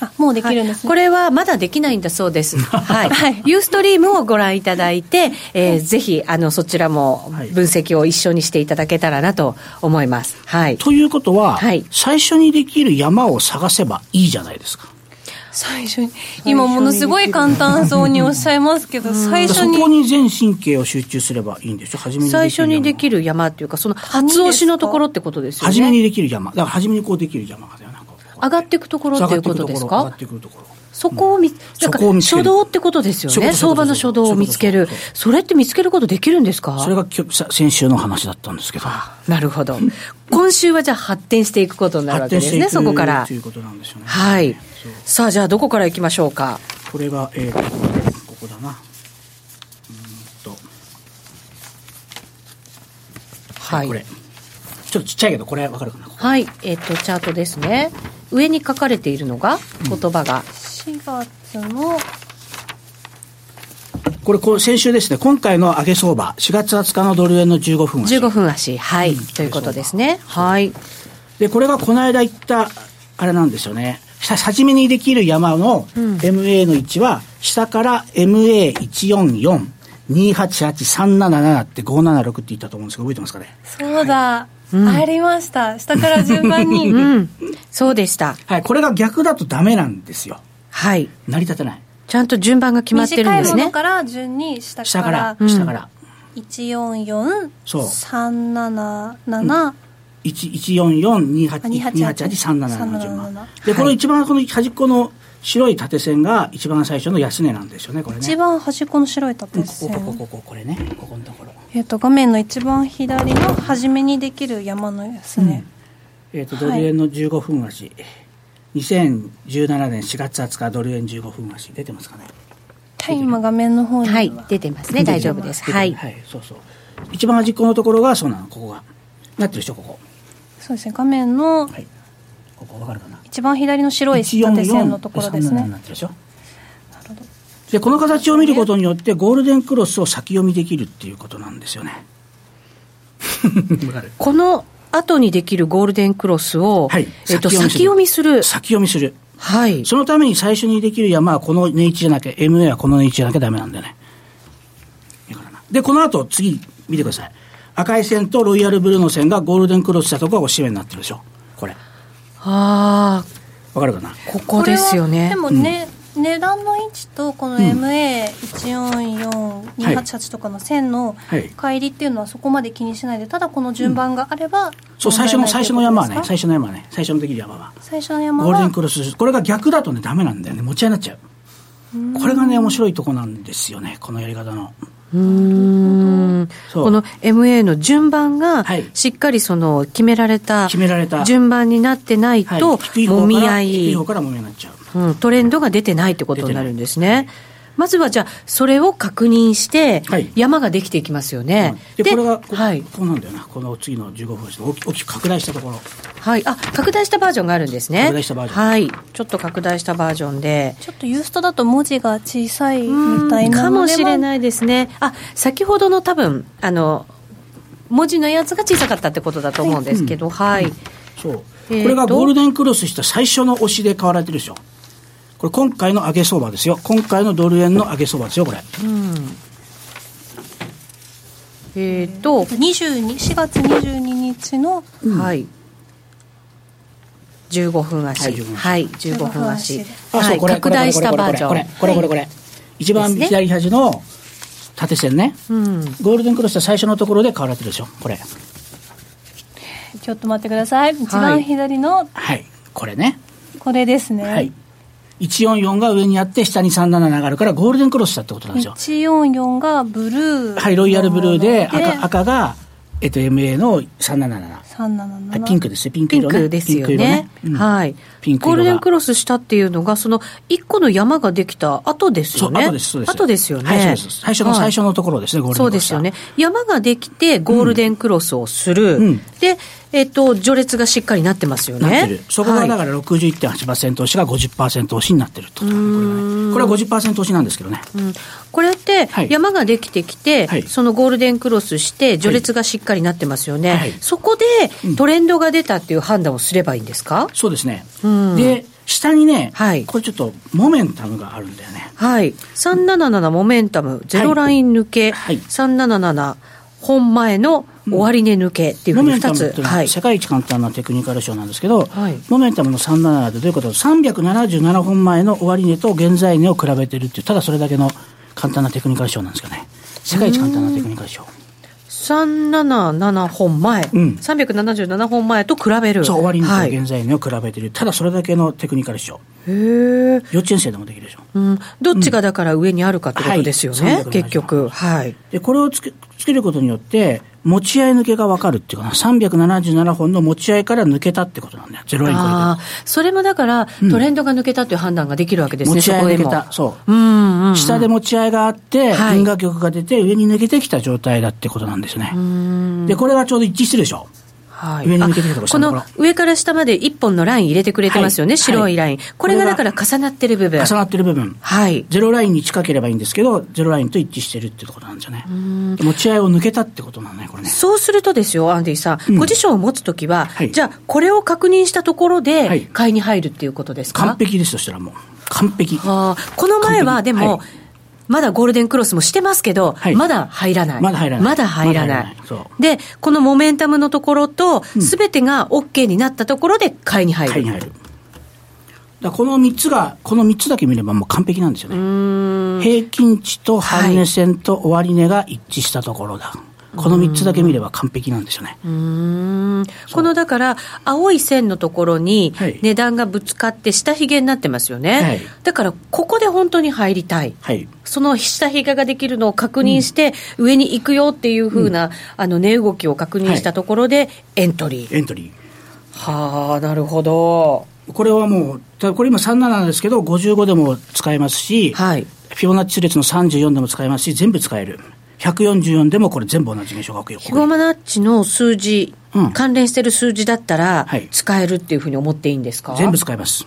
あもうできるんです、ねはい、これはまだできないんだそうです。はい。はい、ユーストリームをご覧いただいて、えー、ぜひ、あの、そちらも分析を一緒にしていただけたらなと思います。はい。ということは、はい、最初にできる山を探せばいいじゃないですか。最初に今ものすごい簡単そうにおっしゃいますけど、最初にそこに全神経を集中すればいいんでしょ初めに最初にできる山っていうかその初押しのところってことですよね。初めにできる山。だから初めにこうできる山が上がっていくところっていうことですか？上がっていくところ。そこを見、なんか初動ってことですよね、相場の初動を見つける、それって見つけることできるんですか？それが先週の話だったんですけど。なるほど。今週はじゃあ発展していくことになるわけですね、そこから。ということなんですよね。はい。さあ、じゃあどこからいきましょうか？これが、えー、ここだな。うんと。はい。これ。ちょっとちっちゃいけど、これわかるかな？はい。えっ、ー、と、チャートですね。上に書かれているのが、言葉が。うん4月のこれこ先週ですね、今回の上げ相場、4月20日のドル円の15分足。15分足、はい、うん、ということですね。はい。で、これがこの間言った、あれなんですよね、初めにできる山の MA の位置は、下から MA144、288377って576って言ったと思うんですけど、覚えてますかね？そうだ。はいうん、ありました。下から順番に。うん。そうでした。はい。これが逆だとダメなんですよ。はい。成り立たない。ちゃんと順番が決まってるんですね。短いものから順に下から。下から。下から。144、そう。377、144-288-377の順番。で、この一番この端っこの白い縦線が一番最初の安値なんですよね、これね。一番端っこの白い縦線。ここ、ここ、ここ、これね、ここのところ。えっ、と、画面の一番左の初めにできる山の安値。うん、えっ、と、ドル円の15分足。はい、2017年4月20日、ドル円15分足。出てますかね？はい、今画面の方にはい、出てますね。大丈夫です。はい。はい、そうそう。一番端っこのところがそうなの、ここが。なってるでしょ、ここ。そうですね、画面の、はい、ここ分かるかな？一番左の白い縦線のところですね。なってるでしょ？でこの形を見ることによってゴールデンクロスを先読みできるっていうことなんですよね。この後にできるゴールデンクロスを、はい、えっと、先読みする。先読みする。はい、そのために最初にできる山はこの値位置じゃなきゃ MA はこの値位置じゃなきゃダメなんだよね。でこの後次見てください赤い線とロイヤルブルーの線がゴールデンクロスしたところがおしめになってるでしょ。これ。ああわかるかな？ここですよね。でもね、うん。値段の位置とこの MA144288 とかの線の乖離っていうのはそこまで気にしないでただこの順番があれば、うん、そう最初の最初の山はね最初の山はね最初のできる山は最初の山は？ゴールデンクロスこれが逆だとねダメなんだよね。持ち合いになっちゃう。これがね面白いとこなんですよねこのやり方のうん。この MA の順番がしっかりその決められた順番になってないともみ合い。低い方からもみ合いになっちゃう。うん、トレンドが出てないってことになるんですね。まずはじゃあ、それを確認して、山ができていきますよね。うん、でこれがこ,、はい、こうなんだよな、この次の15分で大きく拡大したところ。はい、あ拡大したバージョンがあるんですね。拡大したバージョン。はい、ちょっと拡大したバージョンで。ちょっとユーストだと文字が小さいみたいなかもしれないですね。あ先ほどの多分あの文字のやつが小さかったってことだと思うんですけど、はい。はいうん、そう。これがゴールデンクロスした最初の押しで買われてるでしょ。これ今回の上げ相場ですよ。今回のドル円の上げ相場ですよ、これ。うん、えっ、ー、と、22、4月22日の、うん、はい。15分足。はい、15分足。はい、拡大したバージョン。これ、これ、これ、これ。一番左端の縦線ね。うん、ゴールデンクロスした最初のところで買われてるでしょ、これ。ちょっと待ってください。一番左の、はい、これね。これですね。はい。144が上にあって、下に37上がるから、ゴールデンクロスしたってことなんですよ。144がブルー。はい、ロイヤルブルーで、赤赤が、えっと、MA の377。377。ピンクですよ、ピンク色ね。ピンクですよね。ねうん、はい。ピンクゴールデンクロスしたっていうのが、その、1個の山ができた後ですよね。そう、後です、そうです。後ですよね。はい。最初の、最初のところですね、ゴールデンクロス。そうですよね。山ができて、ゴールデンクロスをする。うん、で、えっと、序列がしっかりなってますよね。そこがだから61.8%押しが50%押しになってるとこれは、ね、これは50%押しなんですけどね。うん、これって、山ができてきて、はい、そのゴールデンクロスして、序列がしっかりなってますよね。はい、そこで、トレンドが出たっていう判断をすればいいんですか、そうですね。で、下にね、はい、これちょっとモメンタムがあるんだよね。はい。377モメンタム、ゼロライン抜け、はい、377本前の終値抜けっていうふうに2つ、はい、世界一簡単なテクニカル賞なんですけど、はい、モメンタムの37ってどういうこと？377本前の終値と現在値を比べてるっていうただそれだけの簡単なテクニカル賞なんですかね。世界一簡単なテクニカル賞377本前、うん、377本前と比べる。そう終値と現在値を比べてる、はい、ただそれだけのテクニカル賞へえ。幼稚園生でもできるでしょ、うん、どっちがだから上にあるかってことですよね、はい、結局。はい。でこれをつけつけることによって持ち合い抜けが分かるっていうかな、377本の持ち合いから抜けたってことなんだよ、ゼロ円超えて。それもだから、トレンドが抜けたという判断ができるわけですね、持ち合い抜けた、そう。うんうんうん、下で持ち合いがあって、はい、因果曲が出て、上に抜けてきた状態だってことなんですね。で、これがちょうど一致してるでしょ。はい、上に抜けてるとここの上から下まで1本のライン入れてくれてますよね、はい、白いライン、これがだから重なってる部分。重なってる部分。はい。ゼロラインに近ければいいんですけどゼロラインと一致してるっていうところなんですよね持ち合いを抜けたってことなのねこれね。そうするとですよアンディさん、うん、ポジションを持つときは、はい、じゃあこれを確認したところで買いに入るっていうことですか、完璧ですとしたらもう。完璧。この前はでも、まだゴールデンクロスもしてますけど、はい、まだ入らない。まだ入らない。まだ入らない。で、このモメンタムのところと、すべ、てが OK になったところで買いに入る。買いに入る。だこの3つが、この3つだけ見ればもう完璧なんですよね。平均値と半値線と終値が一致したところだ。はいこの3つだけ見れば完璧なんですよね。このだから、青い線のところに値段がぶつかって下髭になってますよね。はい、だから、ここで本当に入りたい。はい、その下髭ができるのを確認して、上に行くよっていうふうな、ん、あの値動きを確認したところで、エントリー。エントリー。はあ、なるほど。これはもう、これ今37なんですけど、55でも使えますし、はい、フィボナッチ列の34でも使えますし、全部使える。144でもこれ全部同じ現象が起きる。ヒゴマナッチの数字、うん、関連してる数字だったら、使えるっていうふうに思っていいんですか？全部使えます。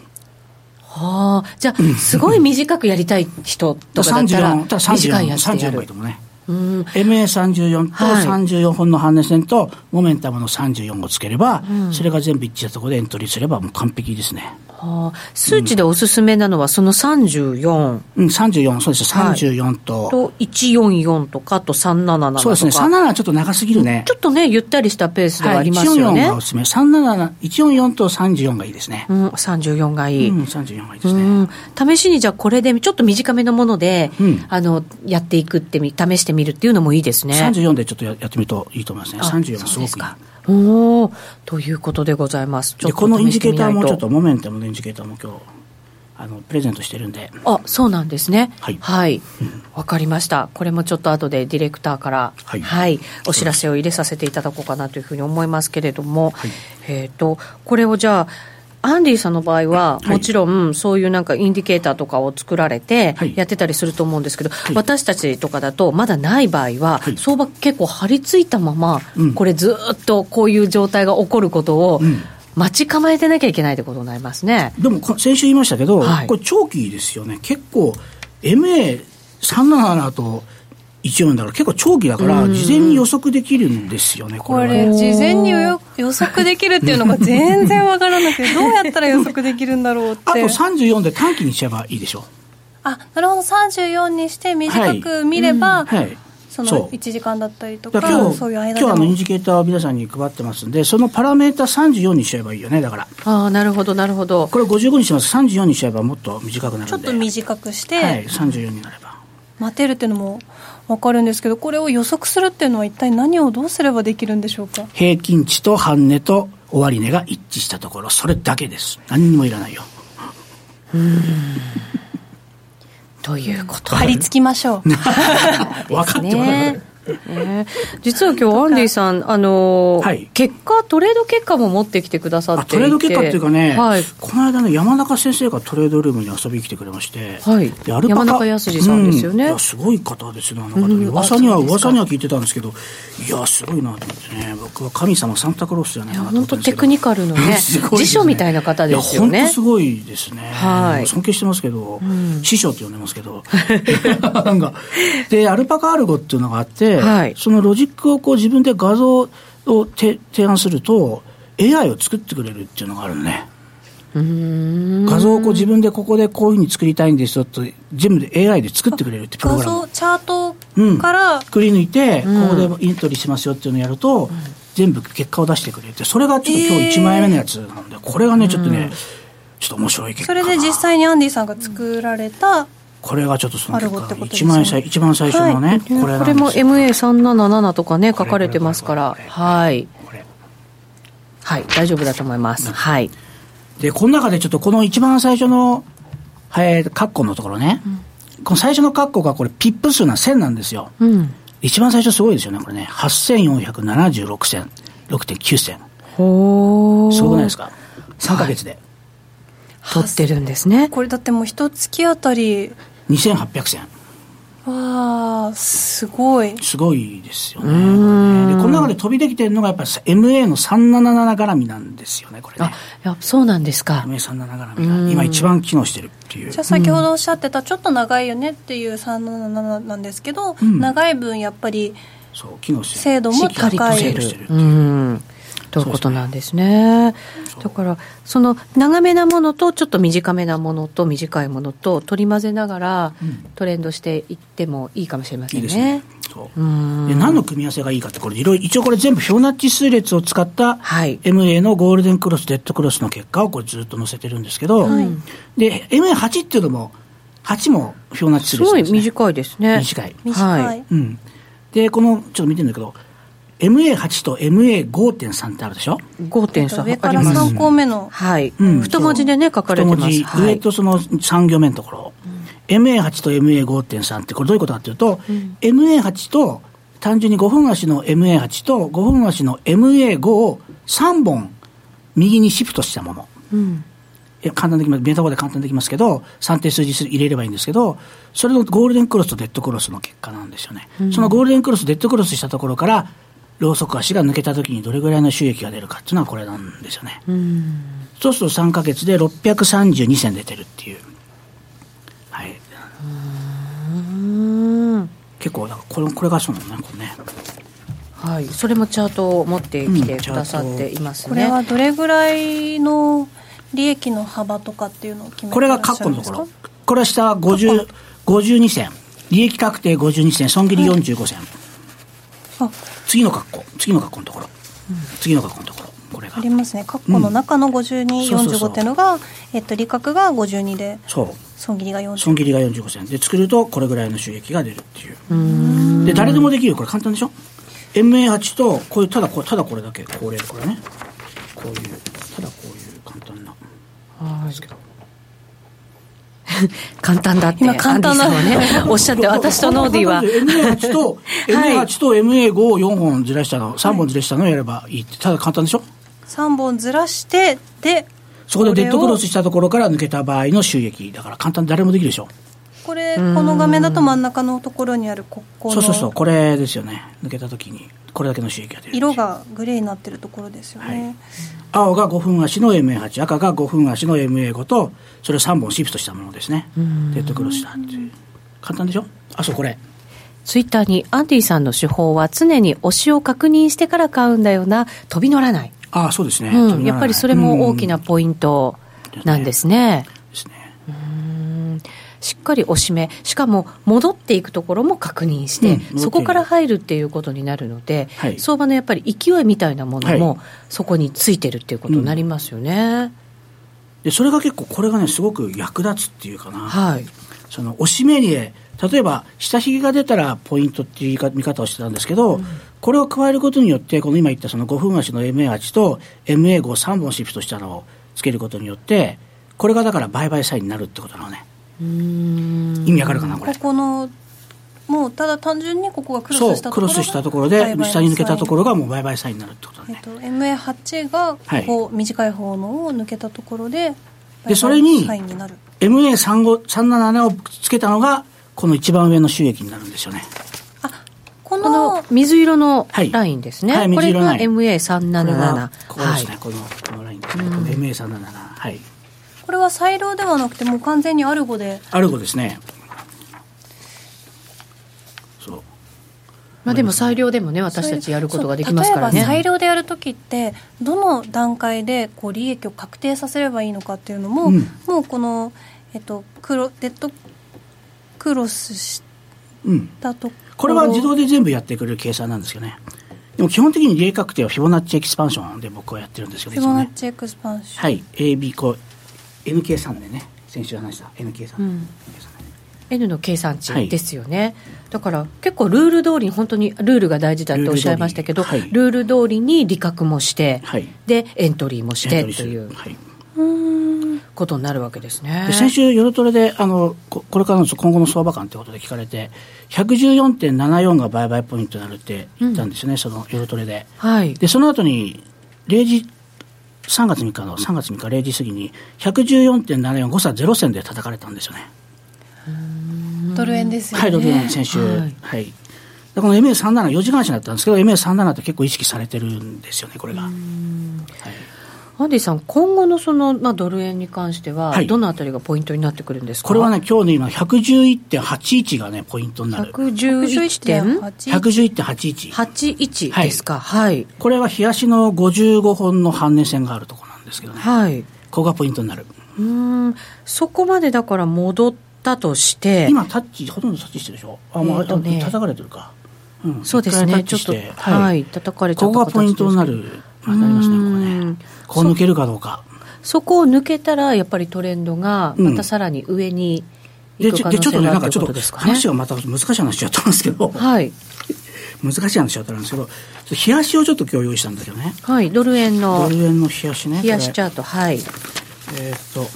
はあ、じゃあ、すごい短くやりたい人とかだったら、短いやつでやる。34がいいと思うね。うん、MA34 と34本の半値線とモメンタムの34をつければ、はい、それが全部一致したところでエントリーすればもう完璧ですね。はあ、数値でおすすめなのはその34。うん、34、そうです。34と。はい、と、144とか、あと377とか。そうですね。37はちょっと長すぎるね。ちょっとね、ゆったりしたペースではありますよね。はい、144がおすすめ。377、144と34がいいですね。うん、34がいい。うん、34がいいですね。うん、試しにじゃあこれで、ちょっと短めのもので、うん、あの、やっていくってみ、試してみるっていうのもいいですね。34でちょっとやってみるといいと思いますね。34がすごくいい。おということでございます。でこのインジケーターもちょっとモメンタムのインジケーターも今日あのプレゼントしてるんで。あそうなんですね。はい。わ、はい。うん、かりました。これもちょっと後でディレクターから、はい、はい、お知らせを入れさせていただこうかなというふうに思いますけれども、はい、えっ、ー、とこれをじゃあアンディさんの場合は、もちろんそういうなんかインディケーターとかを作られてやってたりすると思うんですけど、私たちとかだとまだない場合は、相場結構張り付いたまま、これずっとこういう状態が起こることを、待ち構えてなきゃいけないってことになりますね。でも先週言いましたけど、これ長期ですよね。結構 MA377 と1音だから結構長期だから事前に予測できるんですよねこれ事前に予測できるっていうのが全然わからなくて どうやったら予測できるんだろうって。あと34で短期にしちゃえばいいでしょ。あなるほど。34にして短く見れば、はい、はい。その1時間だったりとか、今日そういう間今日あのインジケーターを皆さんに配ってますんで、そのパラメータ34にしちゃえばいいよね、だから。ああ、なるほど、なるほど。これ55にします、34にしちゃえばもっと短くなるんで。ちょっと短くして、はい、34になれば。待てるっていうのも分かるんですけどこれを予測するっていうのは一体何をどうすればできるんでしょうか？平均値と半値と終値が一致したところそれだけです。何にもいらないよ。うん。ということ。張り付きましょう。分かってもらうえー、実は今日アンディさん、あのーはい、結果、トレード結果も持ってきてくださってトレード結果っていうかね、はい、この間ね、山中先生がトレードルームに遊びに来てくれまして、はい、でアルパカ山中康さんですよね、うん、いやすごい方ですね、あの方、うん、噂には噂には聞いてたんですけど、いや、すごいなと思ってね、僕は神様、サンタクロースじゃないかなと本当、テクニカルのね、ね。辞書みたいな方ですよね。本当すごいですね、はい、尊敬してますけど、うん、師匠って呼んでますけど、なんか、で、アルパカアルゴっていうのがあって、はい、そのロジックをこう自分で画像を提案すると AI を作ってくれるっていうのがあるのね。画像をこう自分でここでこういうふうに作りたいんですよと全部で AI で作ってくれるってプログラム。画像チャートから、うん、くり抜いてここでイントリしますよっていうのをやると、うん、全部結果を出してくれてそれがちょっと今日1枚目のやつなんで、これがねちょっとね、ちょっと面白い結果それで実際にアンディさんが作られた、これがちょっとその一番最一番最初のね、はい、これこれも MA377 とかね書かれてますから。はい。はい。大丈夫だと思います、はい。でこの中でちょっとこの一番最初の、はい、カッコのところね、うん、この最初のカッコがこれピップ数な1000なんですよ、うん、一番最初すごいですよねこれね。8476銭6.9銭ほすごくないですか？3か月で、取ってるんですね。これだってもう一月あたり2800銭わあすごい。すごいですよね。でこの中で飛びできてるのがやっぱり MA の377絡みなんですよねこれね。あやそうなんですか。MA37 絡みが。今一番機能してるっていう。じゃあ先ほどおっしゃってたちょっと長いよねっていう377なんですけど、うん、長い分やっぱりそう機能してる。精度も高い。うんということなんですね。だからその長めなものとちょっと短めなものと短いものと取り混ぜながらトレンドしていってもいいかもしれませんね。いいで何の組み合わせがいいかってこれいろいろ一応これ全部フィボナッチ数列を使った MA のゴールデンクロスデッドクロスの結果をこれずっと載せてるんですけど、はい、で MA8 っていうのも8もフィボナッチ数列です、ね、すごい短いですね。短い。短い、はい、うん、でこのちょっと見てるんだけど MA8 と MA5.3 ってあるでしょ？5.3上から3項目の、はい、うん、太文字でね書かれてます。太文字、上とその3行目のところ、うん、MA8 と MA5.3 ってこれどういうことかというと、うん、MA8 と単純に5分足の MA8 と5分足の MA5 を3本右にシフトしたもの、うん、簡単できます、メタボで簡単できますけど、算定数字入れればいいんですけど、それのゴールデンクロスとデッドクロスの結果なんですよね。うん、そのゴールデンクロス、デッドクロスしたところから、ローソク足が抜けたときにどれぐらいの収益が出るかっていうのはこれなんですよね。そうすると3か月で632銭出てるっていう。はい。結構、これこれがそうなのね、これね。はい、それもチャートを持ってきてくださっています、ねこれはどれぐらいの利益の幅とかっていうのを決めてこれが括弧のところ。これは下は50 52銭。利益確定52銭、損切り45銭。はい次の括弧次の括弧のところ、うん、次の括弧のところ。これが。ありますね。括弧の中の5245、うん、っていうのが、えっと、利確が52でそう。損切りが40損切りが45銭で作るとこれぐらいの収益が出るっていう。で誰でもできる。これ簡単でしょ？MA8 とこういうただこただこれだけ。これこれね。こういうただこういう簡単な。ですけど簡単だって今簡単な。ね おっしゃって私とノーディは MA8 と MA8 と MA5 を4本ずらしたの3本ずらしたのをやればいいってただ簡単でしょ？3本ずらしてでそこでデッドクロスしたところから抜けた場合の収益。だから簡単誰もできるでしょこれこの画面だと真ん中のところにあるここそうそうそうこれですよね。抜けた時にこれだけの収益が出る色がグレーになってるところですよね、はい、青が5分足の MA8 赤が5分足の MA5 とそれを3本シフトしたものですね。デッドクロスしたっていう。簡単でしょ？あそうこれ。ツイッターにアンディさんの手法は常に推しを確認してから買うんだよな。飛び乗らない。ああそうですね、うん、やっぱりそれも大きなポイントなんですね、ですねしっかり押しめ、しかも戻っていくところも確認して、うん、そこから入るっていうことになるので、はい、相場のやっぱり勢いみたいなものも、そこについてるっていうことになりますよね。うん、でそれが結構、これがね、すごく役立つっていうかな、はい、その押し目に、例えば、下髭が出たらポイントっていう見方をしてたんですけど、うん、これを加えることによって、この今言ったその5分足の MA8 と MA5 を3本シフトしたのをつけることによって、これがだから売買サインになるってことなのね。意味わかるかなこれ。ここのもうただ単純にここがクロスしたところクロスしたところで下に抜けたところがもう売買サインになるってことだね、えっと、MA8 がこう短い方のを抜けたところででそれに MA37 をつけたのがこの一番上の収益になるんですよね。あこの水色のラインですね、はい、はい、これが MA377 ここですね、はい、このこのラインですね、うん、MA377 はいこれは裁量ではなくてもう完全にアルゴで。アルゴですね。そう。まあでも裁量でもね私たちやることができますからね。例えば裁量でやるときってどの段階でこう利益を確定させればいいのかっていうのも、うん、もうこの、えっと、クロデッドクロスしたところ、うん、これは自動で全部やってくれる計算なんですよね。でも基本的に利益確定はフィボナッチエキスパンションで僕はやってるんですよフィボナッチエクスパンション、はい。AB こう NK3 でね先週話した NK3、うん、N の計算値ですよね、はい、だから結構ルール通りに本当にルールが大事だとおっしゃいましたけどルール,、はい、ルール通りに利確もして、はい、でエントリーもしてという、はい、ことになるわけですね。で先週ヨドトレであのこれからの今後の相場感ということで聞かれて114.74が売買ポイントになるって言ったんですよね、うん、そのヨドトレで,、はい、でその後に0時3月3日の3月3日0時過ぎに114.74誤差0銭で叩かれたんですよね。ドル円ですよね。はいドル円先週。はい。この MA37、4時間足だったんですけど、MA37 って結構意識されてるんですよね、これが。はい、アンディさん、今後のその、まあ、ドル円に関しては、はい、どのあたりがポイントになってくるんですか？これはね、今日の今、111.81がね、ポイントになる。111.81 ?111.81。ですか、はい、はい。これは冷やしの55本の半値線があるところなんですけどね。はい。ここがポイントになる。うん、そこまでだから戻ったとして。今、タッチ、ほとんどタッチしてるでしょ？あ、もう、ね、叩かれてるか。うん、そうですね、ちょっと、はい、叩かれちゃったここがポイントになる、なりますね、ここね。こう抜けるかどうか。そこを抜けたら、やっぱりトレンドが、またさらに上にでちょっとね、なんかちょっと話がまた難しい話しちゃったんですけど、はい、難しい話しちゃったんですけど、冷やしをちょっと今日用意したんだけどね。はい、ドル円の。ドル円の冷やしね。冷やしチャート、はい。えっと、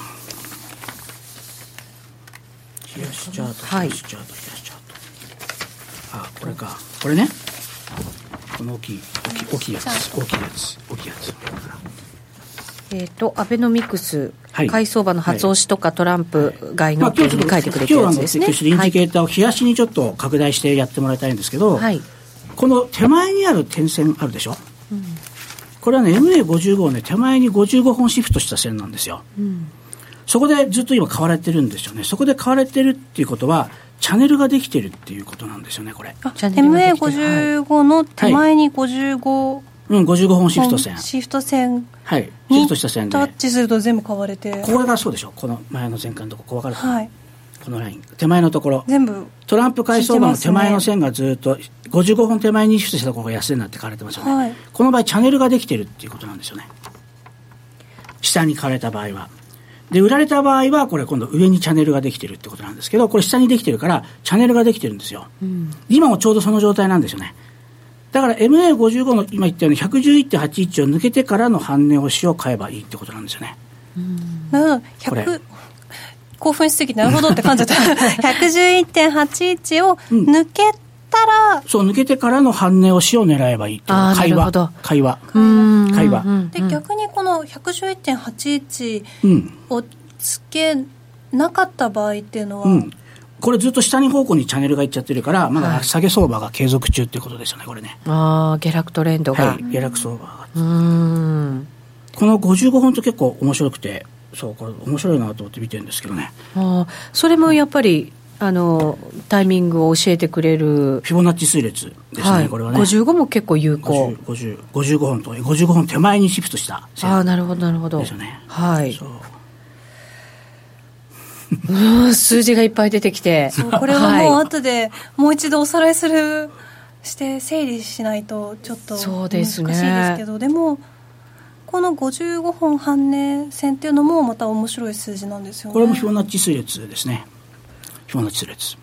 冷やしチャート、冷やしチャート、冷やしチャート。あ、これか。これね。この大きい、大きいやつ、大きいやつ、大きいやつ。えっ、ー、と、アベノミクス、はい、買い相場の初押しとかトランプ外のっていうふうに書いてくれてるやつですね。今日はインジケーターを冷やしにちょっと拡大してやってもらいたいんですけど、はい、この手前にある点線あるでしょ、うん、これはね、MA55 をね、手前に55本シフトした線なんですよ。うん、そこでずっと今買われてるんですよね。そこで買われてるっていうことは、チャンネルができてるっていうことなんですよね、これ。MA55 の手前に55、はいうん、55本シフト線。シフト線。はい。シフトした線で。タッチすると全部買われて。これがそうでしょ。この前の前回のとこ、こう分かるはい。このライン。手前のところ。全部。トランプ回相場の手前の線がずっと、55本手前にシフトしたところが安値になって買われてますよね。はい。この場合、チャンネルができてるっていうことなんですよね。下に買われた場合は。で、売られた場合は、これ今度上にチャンネルができてるってことなんですけど、これ下にできてるから、チャンネルができてるんですよ。うん、今もちょうどその状態なんですよね。だから MA55 の今言ったように111.81を抜けてからの半値押しを買えばいいってことなんですよね。なるほど。100興奮しすぎてなるほどって感じだった。111.81を抜けたら、うん、そう、抜けてからの半値押しを狙えばいいっていう会話。会話。会話。で、逆にこの111.81をつけなかった場合っていうのは、うんこれずっと下に方向にチャンネルがいっちゃってるから、まだ下げ相場が継続中っていうことですよね、これね。ああ、下落トレンドが。はい、下落相場が。うん。この55本と結構面白くて、そう、これ面白いなと思って見てるんですけどね。ああ、それもやっぱり、あのタイミングを教えてくれるフィボナッチ数列ですね、はい、これはね55も結構有効50 55本と55本手前にシフトしたああなるほどなるほどですよねはいそう数字がいっぱい出てきて。これはもう後でもう一度おさらいするして整理しないとちょっと難しいですけどで、ね,、もこの55本半値線っていうのもまた面白い数字なんですよね。これもフィボナッチ数列ですね。フィボナッチ数列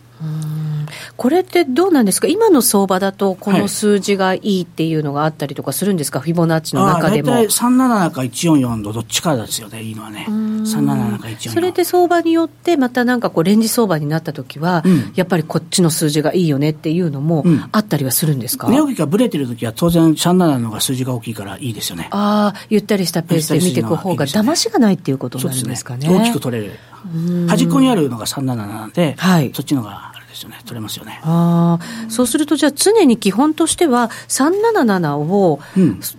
これってどうなんですか、今の相場だと、この数字がいいっていうのがあったりとかするんですか、はい、フィボナッチの中でも。大体377か144のどっちかですよね、いいのはね、377か144。それで相場によって、またなんかこう、レンジ相場になったときは、うん、やっぱりこっちの数字がいいよねっていうのもあったりはするんですか、値、動きがぶれてるときは、当然、37のが数字が大きいからいいですよね。ああ、ゆったりしたペースで見ていく方が、騙しがないっていうことなんですかね。ね。大きく取れる。端っこにあるのが37なんで、はい、そっちのがですよね、取れますよね。あそうすると、じゃあ、常に基本としては、377を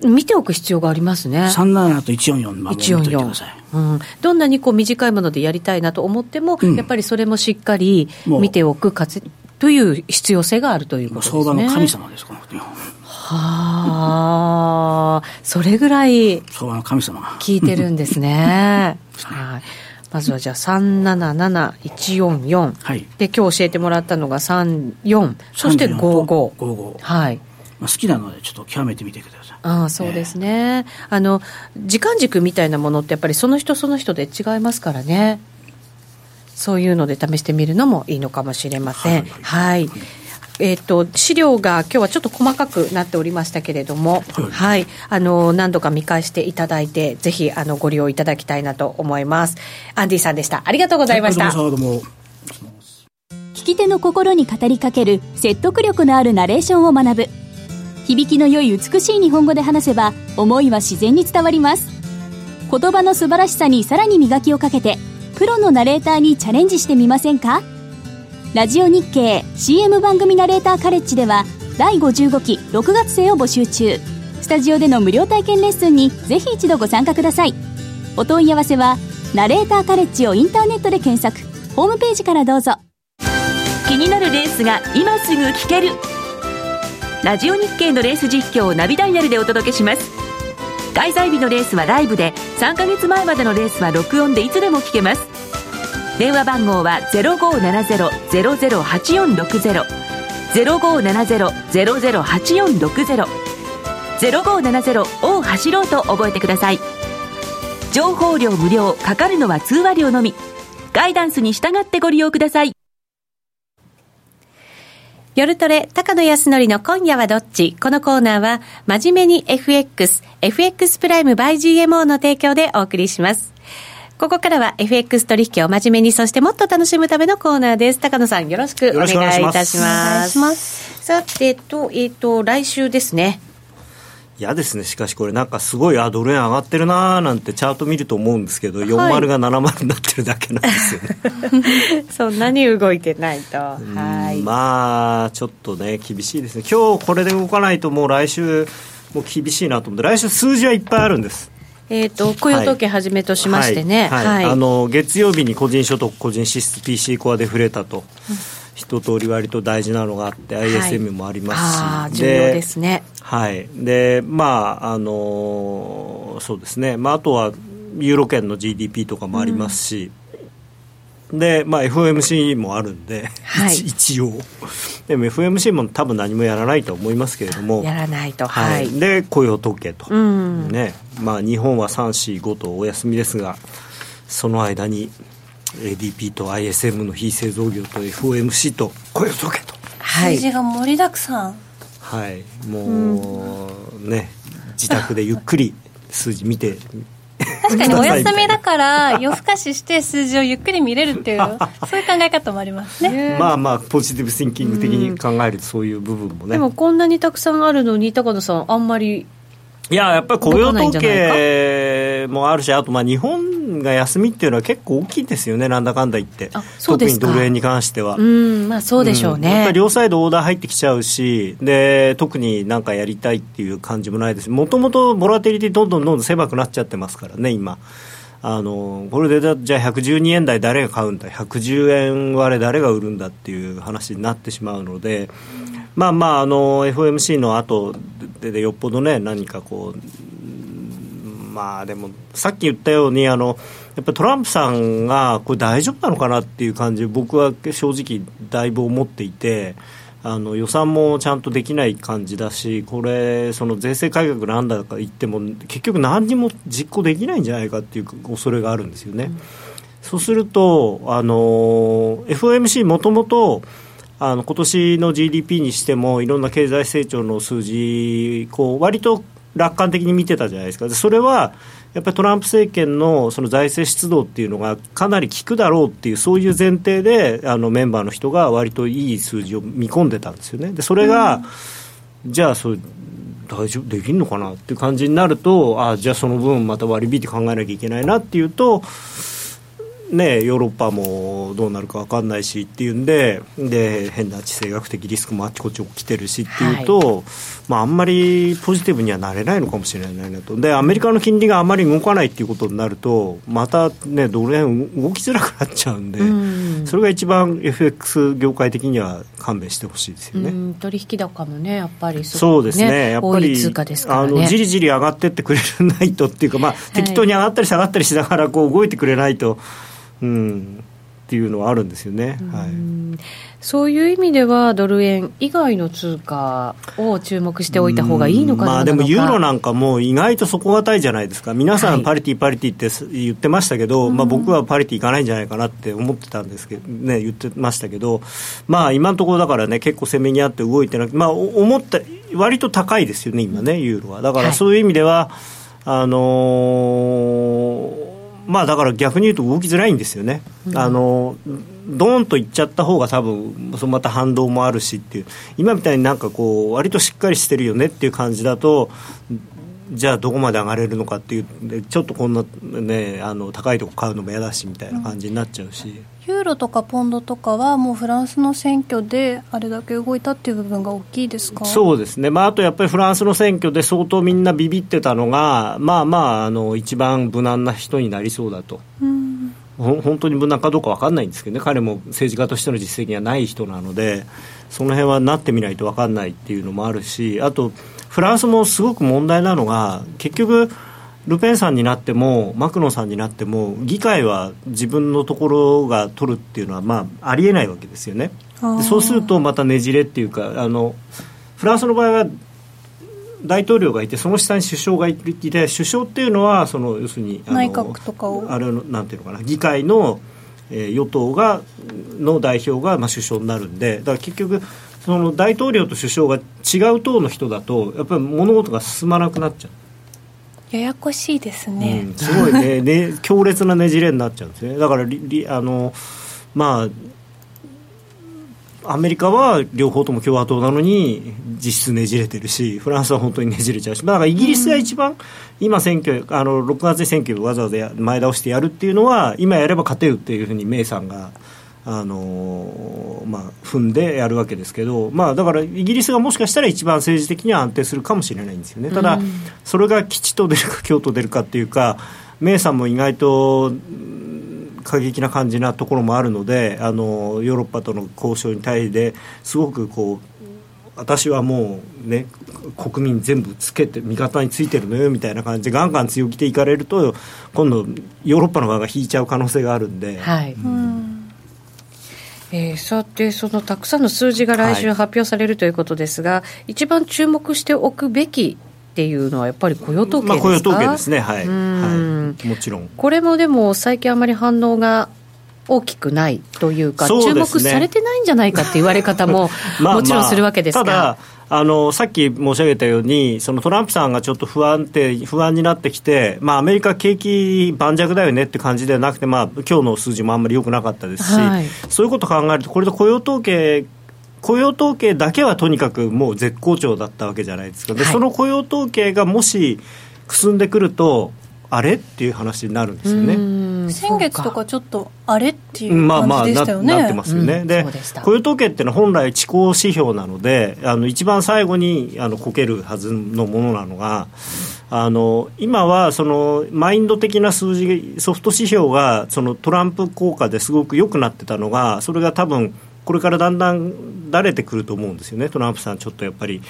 見ておく必要がありますね。うん、377と144まで見てください。うん、どんなにこう短いものでやりたいなと思っても、うん、やっぱりそれもしっかり見ておくかつという必要性があるということですね。相場の神様です、この国は。はあ、それぐらい相場の神様聞いてるんですね。はい。まずはじゃあ377144、はい、で今日教えてもらったのが34そして55はい。まあ、好きなのでちょっと極めてみてください。ああそうですね、えー、あの時間軸みたいなものってやっぱりその人その人で違いますからね。そういうので試してみるのもいいのかもしれません。はい、はいはいえーと、資料が今日はちょっと細かくなっておりましたけれども、はい、はい、あの何度か見返していただいて、ぜひあのご利用いただきたいなと思います。アンディさんでした。ありがとうございました。聞き手の心に語りかける説得力のあるナレーションを学ぶ。響きの良い美しい日本語で話せば、思いは自然に伝わります。言葉の素晴らしさにさらに磨きをかけて、プロのナレーターにチャレンジしてみませんか？ラジオ日経 CM 番組ナレーターカレッジでは第55期6月生を募集中スタジオでの無料体験レッスンにぜひ一度ご参加ください。お問い合わせはナレーターカレッジをインターネットで検索。ホームページからどうぞ。気になるレースが今すぐ聞ける。ラジオ日経のレース実況をナビダイヤルでお届けします。開催日のレースはライブで3ヶ月前までのレースは録音でいつでも聞けます。電話番号は0570-008460 0570-008460 0570を走ろうと覚えてください。情報量無料かかるのは通話料のみ。ガイダンスに従ってご利用ください。夜トレ、高野康則の今夜はどっち？このコーナーは、真面目に FX、FX プライム by GMO の提供でお送りします。ここからは FX 取引を真面目に、そしてもっと楽しむためのコーナーです。高野さん、よろしくお願いいたします。ますさてと、えっ、ー、と、来週ですね。嫌ですね、しかしこれ、なんかすごい、あドル円上がってるなーなんてチャート見ると思うんですけど、はい、40が70になってるだけなんですよね。そんなに動いてないと、はい、まあ、ちょっとね、厳しいですね、今日これで動かないと、もう来週、もう厳しいなと思って、来週、数字はいっぱいあるんです。えーと、雇用統計はじめとしましてね、はい、はい。はい、あの月曜日に個人所得、個人支出、PC コアで触れたと。うん。一通り割と大事なのがあって、はい、ISM もありますし、ですね。はい、でまああのそうですね、まあ、あとはユーロ圏の GDP とかもありますし、うん、でまあ、FOMC もあるんで、はい、一応、でも FOMC も多分何もやらないと思いますけれども、やらないと、はい、で雇用統計と、うん、ね。まあ、日本は3、4、5とお休みですが、その間に ADP と ISM の非製造業と FOMC と雇用統計と、はい、数字が盛りだくさん。はい。もうね。自宅でゆっくり数字見て確かにお休みだから夜更かしして数字をゆっくり見れるっていう そういう考え方もありますね。まあまあポジティブシンキング的に考えるとそういう部分もね。でもこんなにたくさんあるのに高野さんあんまりいややっぱり雇用統計もあるしあとまあ日本が休みっていうのは結構大きいですよねなんだかんだ言って。特にドル円に関しては。うんまあそうでしょうね、うん、やっぱり両サイドオーダー入ってきちゃうしで特になんかやりたいっていう感じもないです。もともとボラテリティどんどんどんどん狭くなっちゃってますからね今。あのこれでじゃあ112円台誰が買うんだ？110円割れ誰が売るんだっていう話になってしまうので、まあまああの FOMC の後ででよっぽどね何かこうまあでもさっき言ったようにあのやっぱトランプさんがこれ大丈夫なのかなっていう感じ僕は正直だいぶ思っていて。あの予算もちゃんとできない感じだし、これ、その税制改革なんだか言っても、結局、何にも実行できないんじゃないかっていう恐れがあるんですよね。うん、そうすると、あの FOMC もともとあの今年の GDP にしてもいろんな経済成長の数字こう割と楽観的に見てたじゃないですかそれはやっぱりトランプ政権のその財政出動っていうのがかなり効くだろうっていうそういう前提であのメンバーの人が割といい数字を見込んでたんですよね。でそれが、うん、じゃあそれ大丈夫できるのかなっていう感じになるとあじゃあその分また割り引いて考えなきゃいけないなっていうとね、ヨーロッパもどうなるか分かんないしっていうんでで変な地政学的リスクもあっちこっち起きてるしっていうと、はい、まあ、あんまりポジティブにはなれないのかもしれないなと。でアメリカの金利があまり動かないっていうことになるとまた、ね、ドル円動きづらくなっちゃうんで、うん、それが一番 FX 業界的には勘弁してほしいですよね、取引高もねやっぱりそうですね。やっぱり、ね、あのじりじり上がってってくれないとっていうか、まあ、適当に上がったり下がったりしながらこう動いてくれないと。うん、っていうのはあるんですよね、はい、そういう意味では、ドル円以外の通貨を注目しておいた方がいいのかまあ、でもユーロなんかも意外と底堅いじゃないですか、皆さん、パリティ、パリティって言ってましたけど、はい、まあ、僕はパリティいかないんじゃないかなって思ってたんですけど、ね、言ってましたけど、まあ、今のところだからね、結構攻めにあって動いてなくて、まあ、思った、割と高いですよね、今ね、ユーロは。だからそういう意味では、はい、あのーまあだから逆に言うと動きづらいんですよね、うん、あのドーンといっちゃった方が多分そのまた反動もあるしっていう。今みたいになんかこう割としっかりしてるよねっていう感じだとじゃあどこまで上がれるのかっていうちょっとこんな、ね、あの高いとこ買うのも嫌だしみたいな感じになっちゃうし、ユーロとかポンドとかはもうフランスの選挙であれだけ動いたっていう部分が大きいですか？そうですね、まあ、あとやっぱりフランスの選挙で相当みんなビビってたのがまあまああの一番無難な人になりそうだと。うん。本当に無難かどうか分かんないんですけどね、彼も政治家としての実績がない人なので、その辺はなってみないと分かんないっていうのもあるし、あと、フランスもすごく問題なのが結局ルペンさんになってもマクロンさんになっても議会は自分のところが取るっていうのは、まあ、ありえないわけですよね。そうするとまたねじれっていうかあのフランスの場合は大統領がいてその下に首相がいて首相っていうのはその要するに内閣とかを。あれなんていうのかな議会の、えー、与党がの代表が、まあ、首相になるんでだから結局その大統領と首相が違う党の人だとやっぱり物事が進まなくなっちゃう。ややこしいですね、うん、すごいね。ね強烈なねじれになっちゃうんですね。だからあのまあアメリカは両方とも共和党なのに実質ねじれてるしフランスは本当にねじれちゃうし。だからイギリスが一番、今選挙あの6月に選挙をわざわざ前倒してやるっていうのは今やれば勝てるっていうふうにメイさんがあのまあ、踏んでやるわけですけど、まあ、だからイギリスがもしかしたら一番政治的には安定するかもしれないんですよね、ただ、それが吉と出るか京と出るかっていうか、メイさんも意外と過激な感じなところもあるので、あのヨーロッパとの交渉に対してすごくこう、私はもうね、国民全部つけて、味方についてるのよみたいな感じで、ガンガン強気でいかれると、今度、ヨーロッパの側が引いちゃう可能性があるんで。はい、うんえー、さて、そのたくさんの数字が来週発表されるということですが、はい、一番注目しておくべきっていうのはやっぱり雇用統計ですか、まあ、雇用統計ですね、はい、はい、もちろん。これもでも、最近あまり反応が大きくないというか、うね、注目されてないんじゃないかって言われ方も もちろんするわけですが。まあまああのさっき申し上げたように、そのトランプさんがちょっと不安定不安になってきて、まあ、アメリカ、景気盤石だよねって感じではなくて、まあ今日の数字もあんまり良くなかったですし、はい、そういうことを考えると、これで雇用統計雇用統計だけはとにかくもう絶好調だったわけじゃないですか、で、はい、その雇用統計がもしくすんでくると、あれ？っていう話になるんですよね。先月とかちょっこあれっていう感じでしたよね、まあまあ、なってますよね、うん、で雇用統計っていうのは本来地高指標なのであの一番最後にあのこけるはずのものなのがあの今はそのマインド的な数字ソフト指標がそのトランプ効果ですごく良くなってたのがそれが多分これからだんだんだれてくると思うんですよね。トランプさんちょっとやっぱり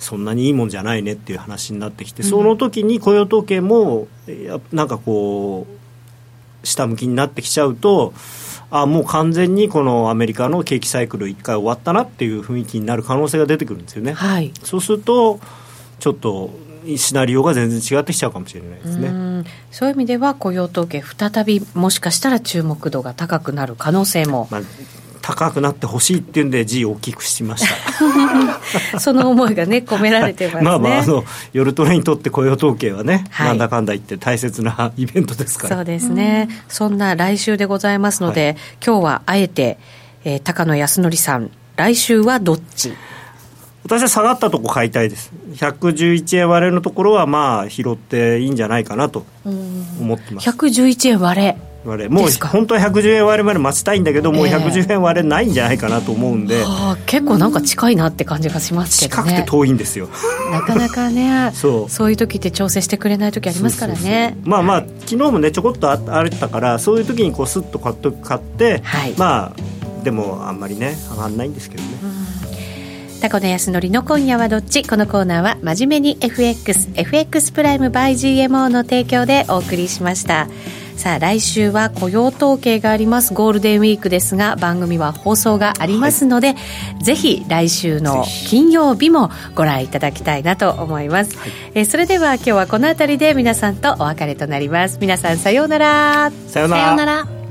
そんなにいいもんじゃないねっていう話になってきて、その時に雇用統計もなんかこう下向きになってきちゃうとあもう完全にこのアメリカの景気サイクル1回終わったなっていう雰囲気になる可能性が出てくるんですよね、はい、そうするとちょっとシナリオが全然違ってきちゃうかもしれないですね。そういう意味では雇用統計再びもしかしたら注目度が高くなる可能性も、まあ高くなってほしいっていうんで字を大きくしました。その思いがね込められてますね。まあまああの夜トレにとって雇用統計はね、はい、なんだかんだ言って大切なイベントですから。そうですね、うん、そんな来週でございますので、はい、今日はあえて、えー、高野康則さん。来週はどっち？私は下がったとこ買いたいです。111円割れのところはまあ拾っていいんじゃないかなと思ってます。111円割れ。割れ。もう本当は110円割れまで待ちたいんだけど、もう110円割れないんじゃないかなと思うんで、えーはあ、結構なんか近いなって感じがしますけど、ね、近くて遠いんですよ。なかなかね。そう。そういう時って調整してくれない時ありますからね。まあまあ、昨日もねちょこっとああれたからそういう時にこうスッと買っと買って、はい、まあでもあんまりね上がんないんですけどね、高野康則の今夜はどっち？このコーナーは真面目に FXFX プライム by GMO の提供でお送りしました。さあ来週は雇用統計があります。ゴールデンウィークですが番組は放送がありますので、はい、ぜひ来週の金曜日もご覧いただきたいなと思います、はい、えそれでは今日はこの辺りで皆さんとお別れとなります。皆さんさようなら。さようなら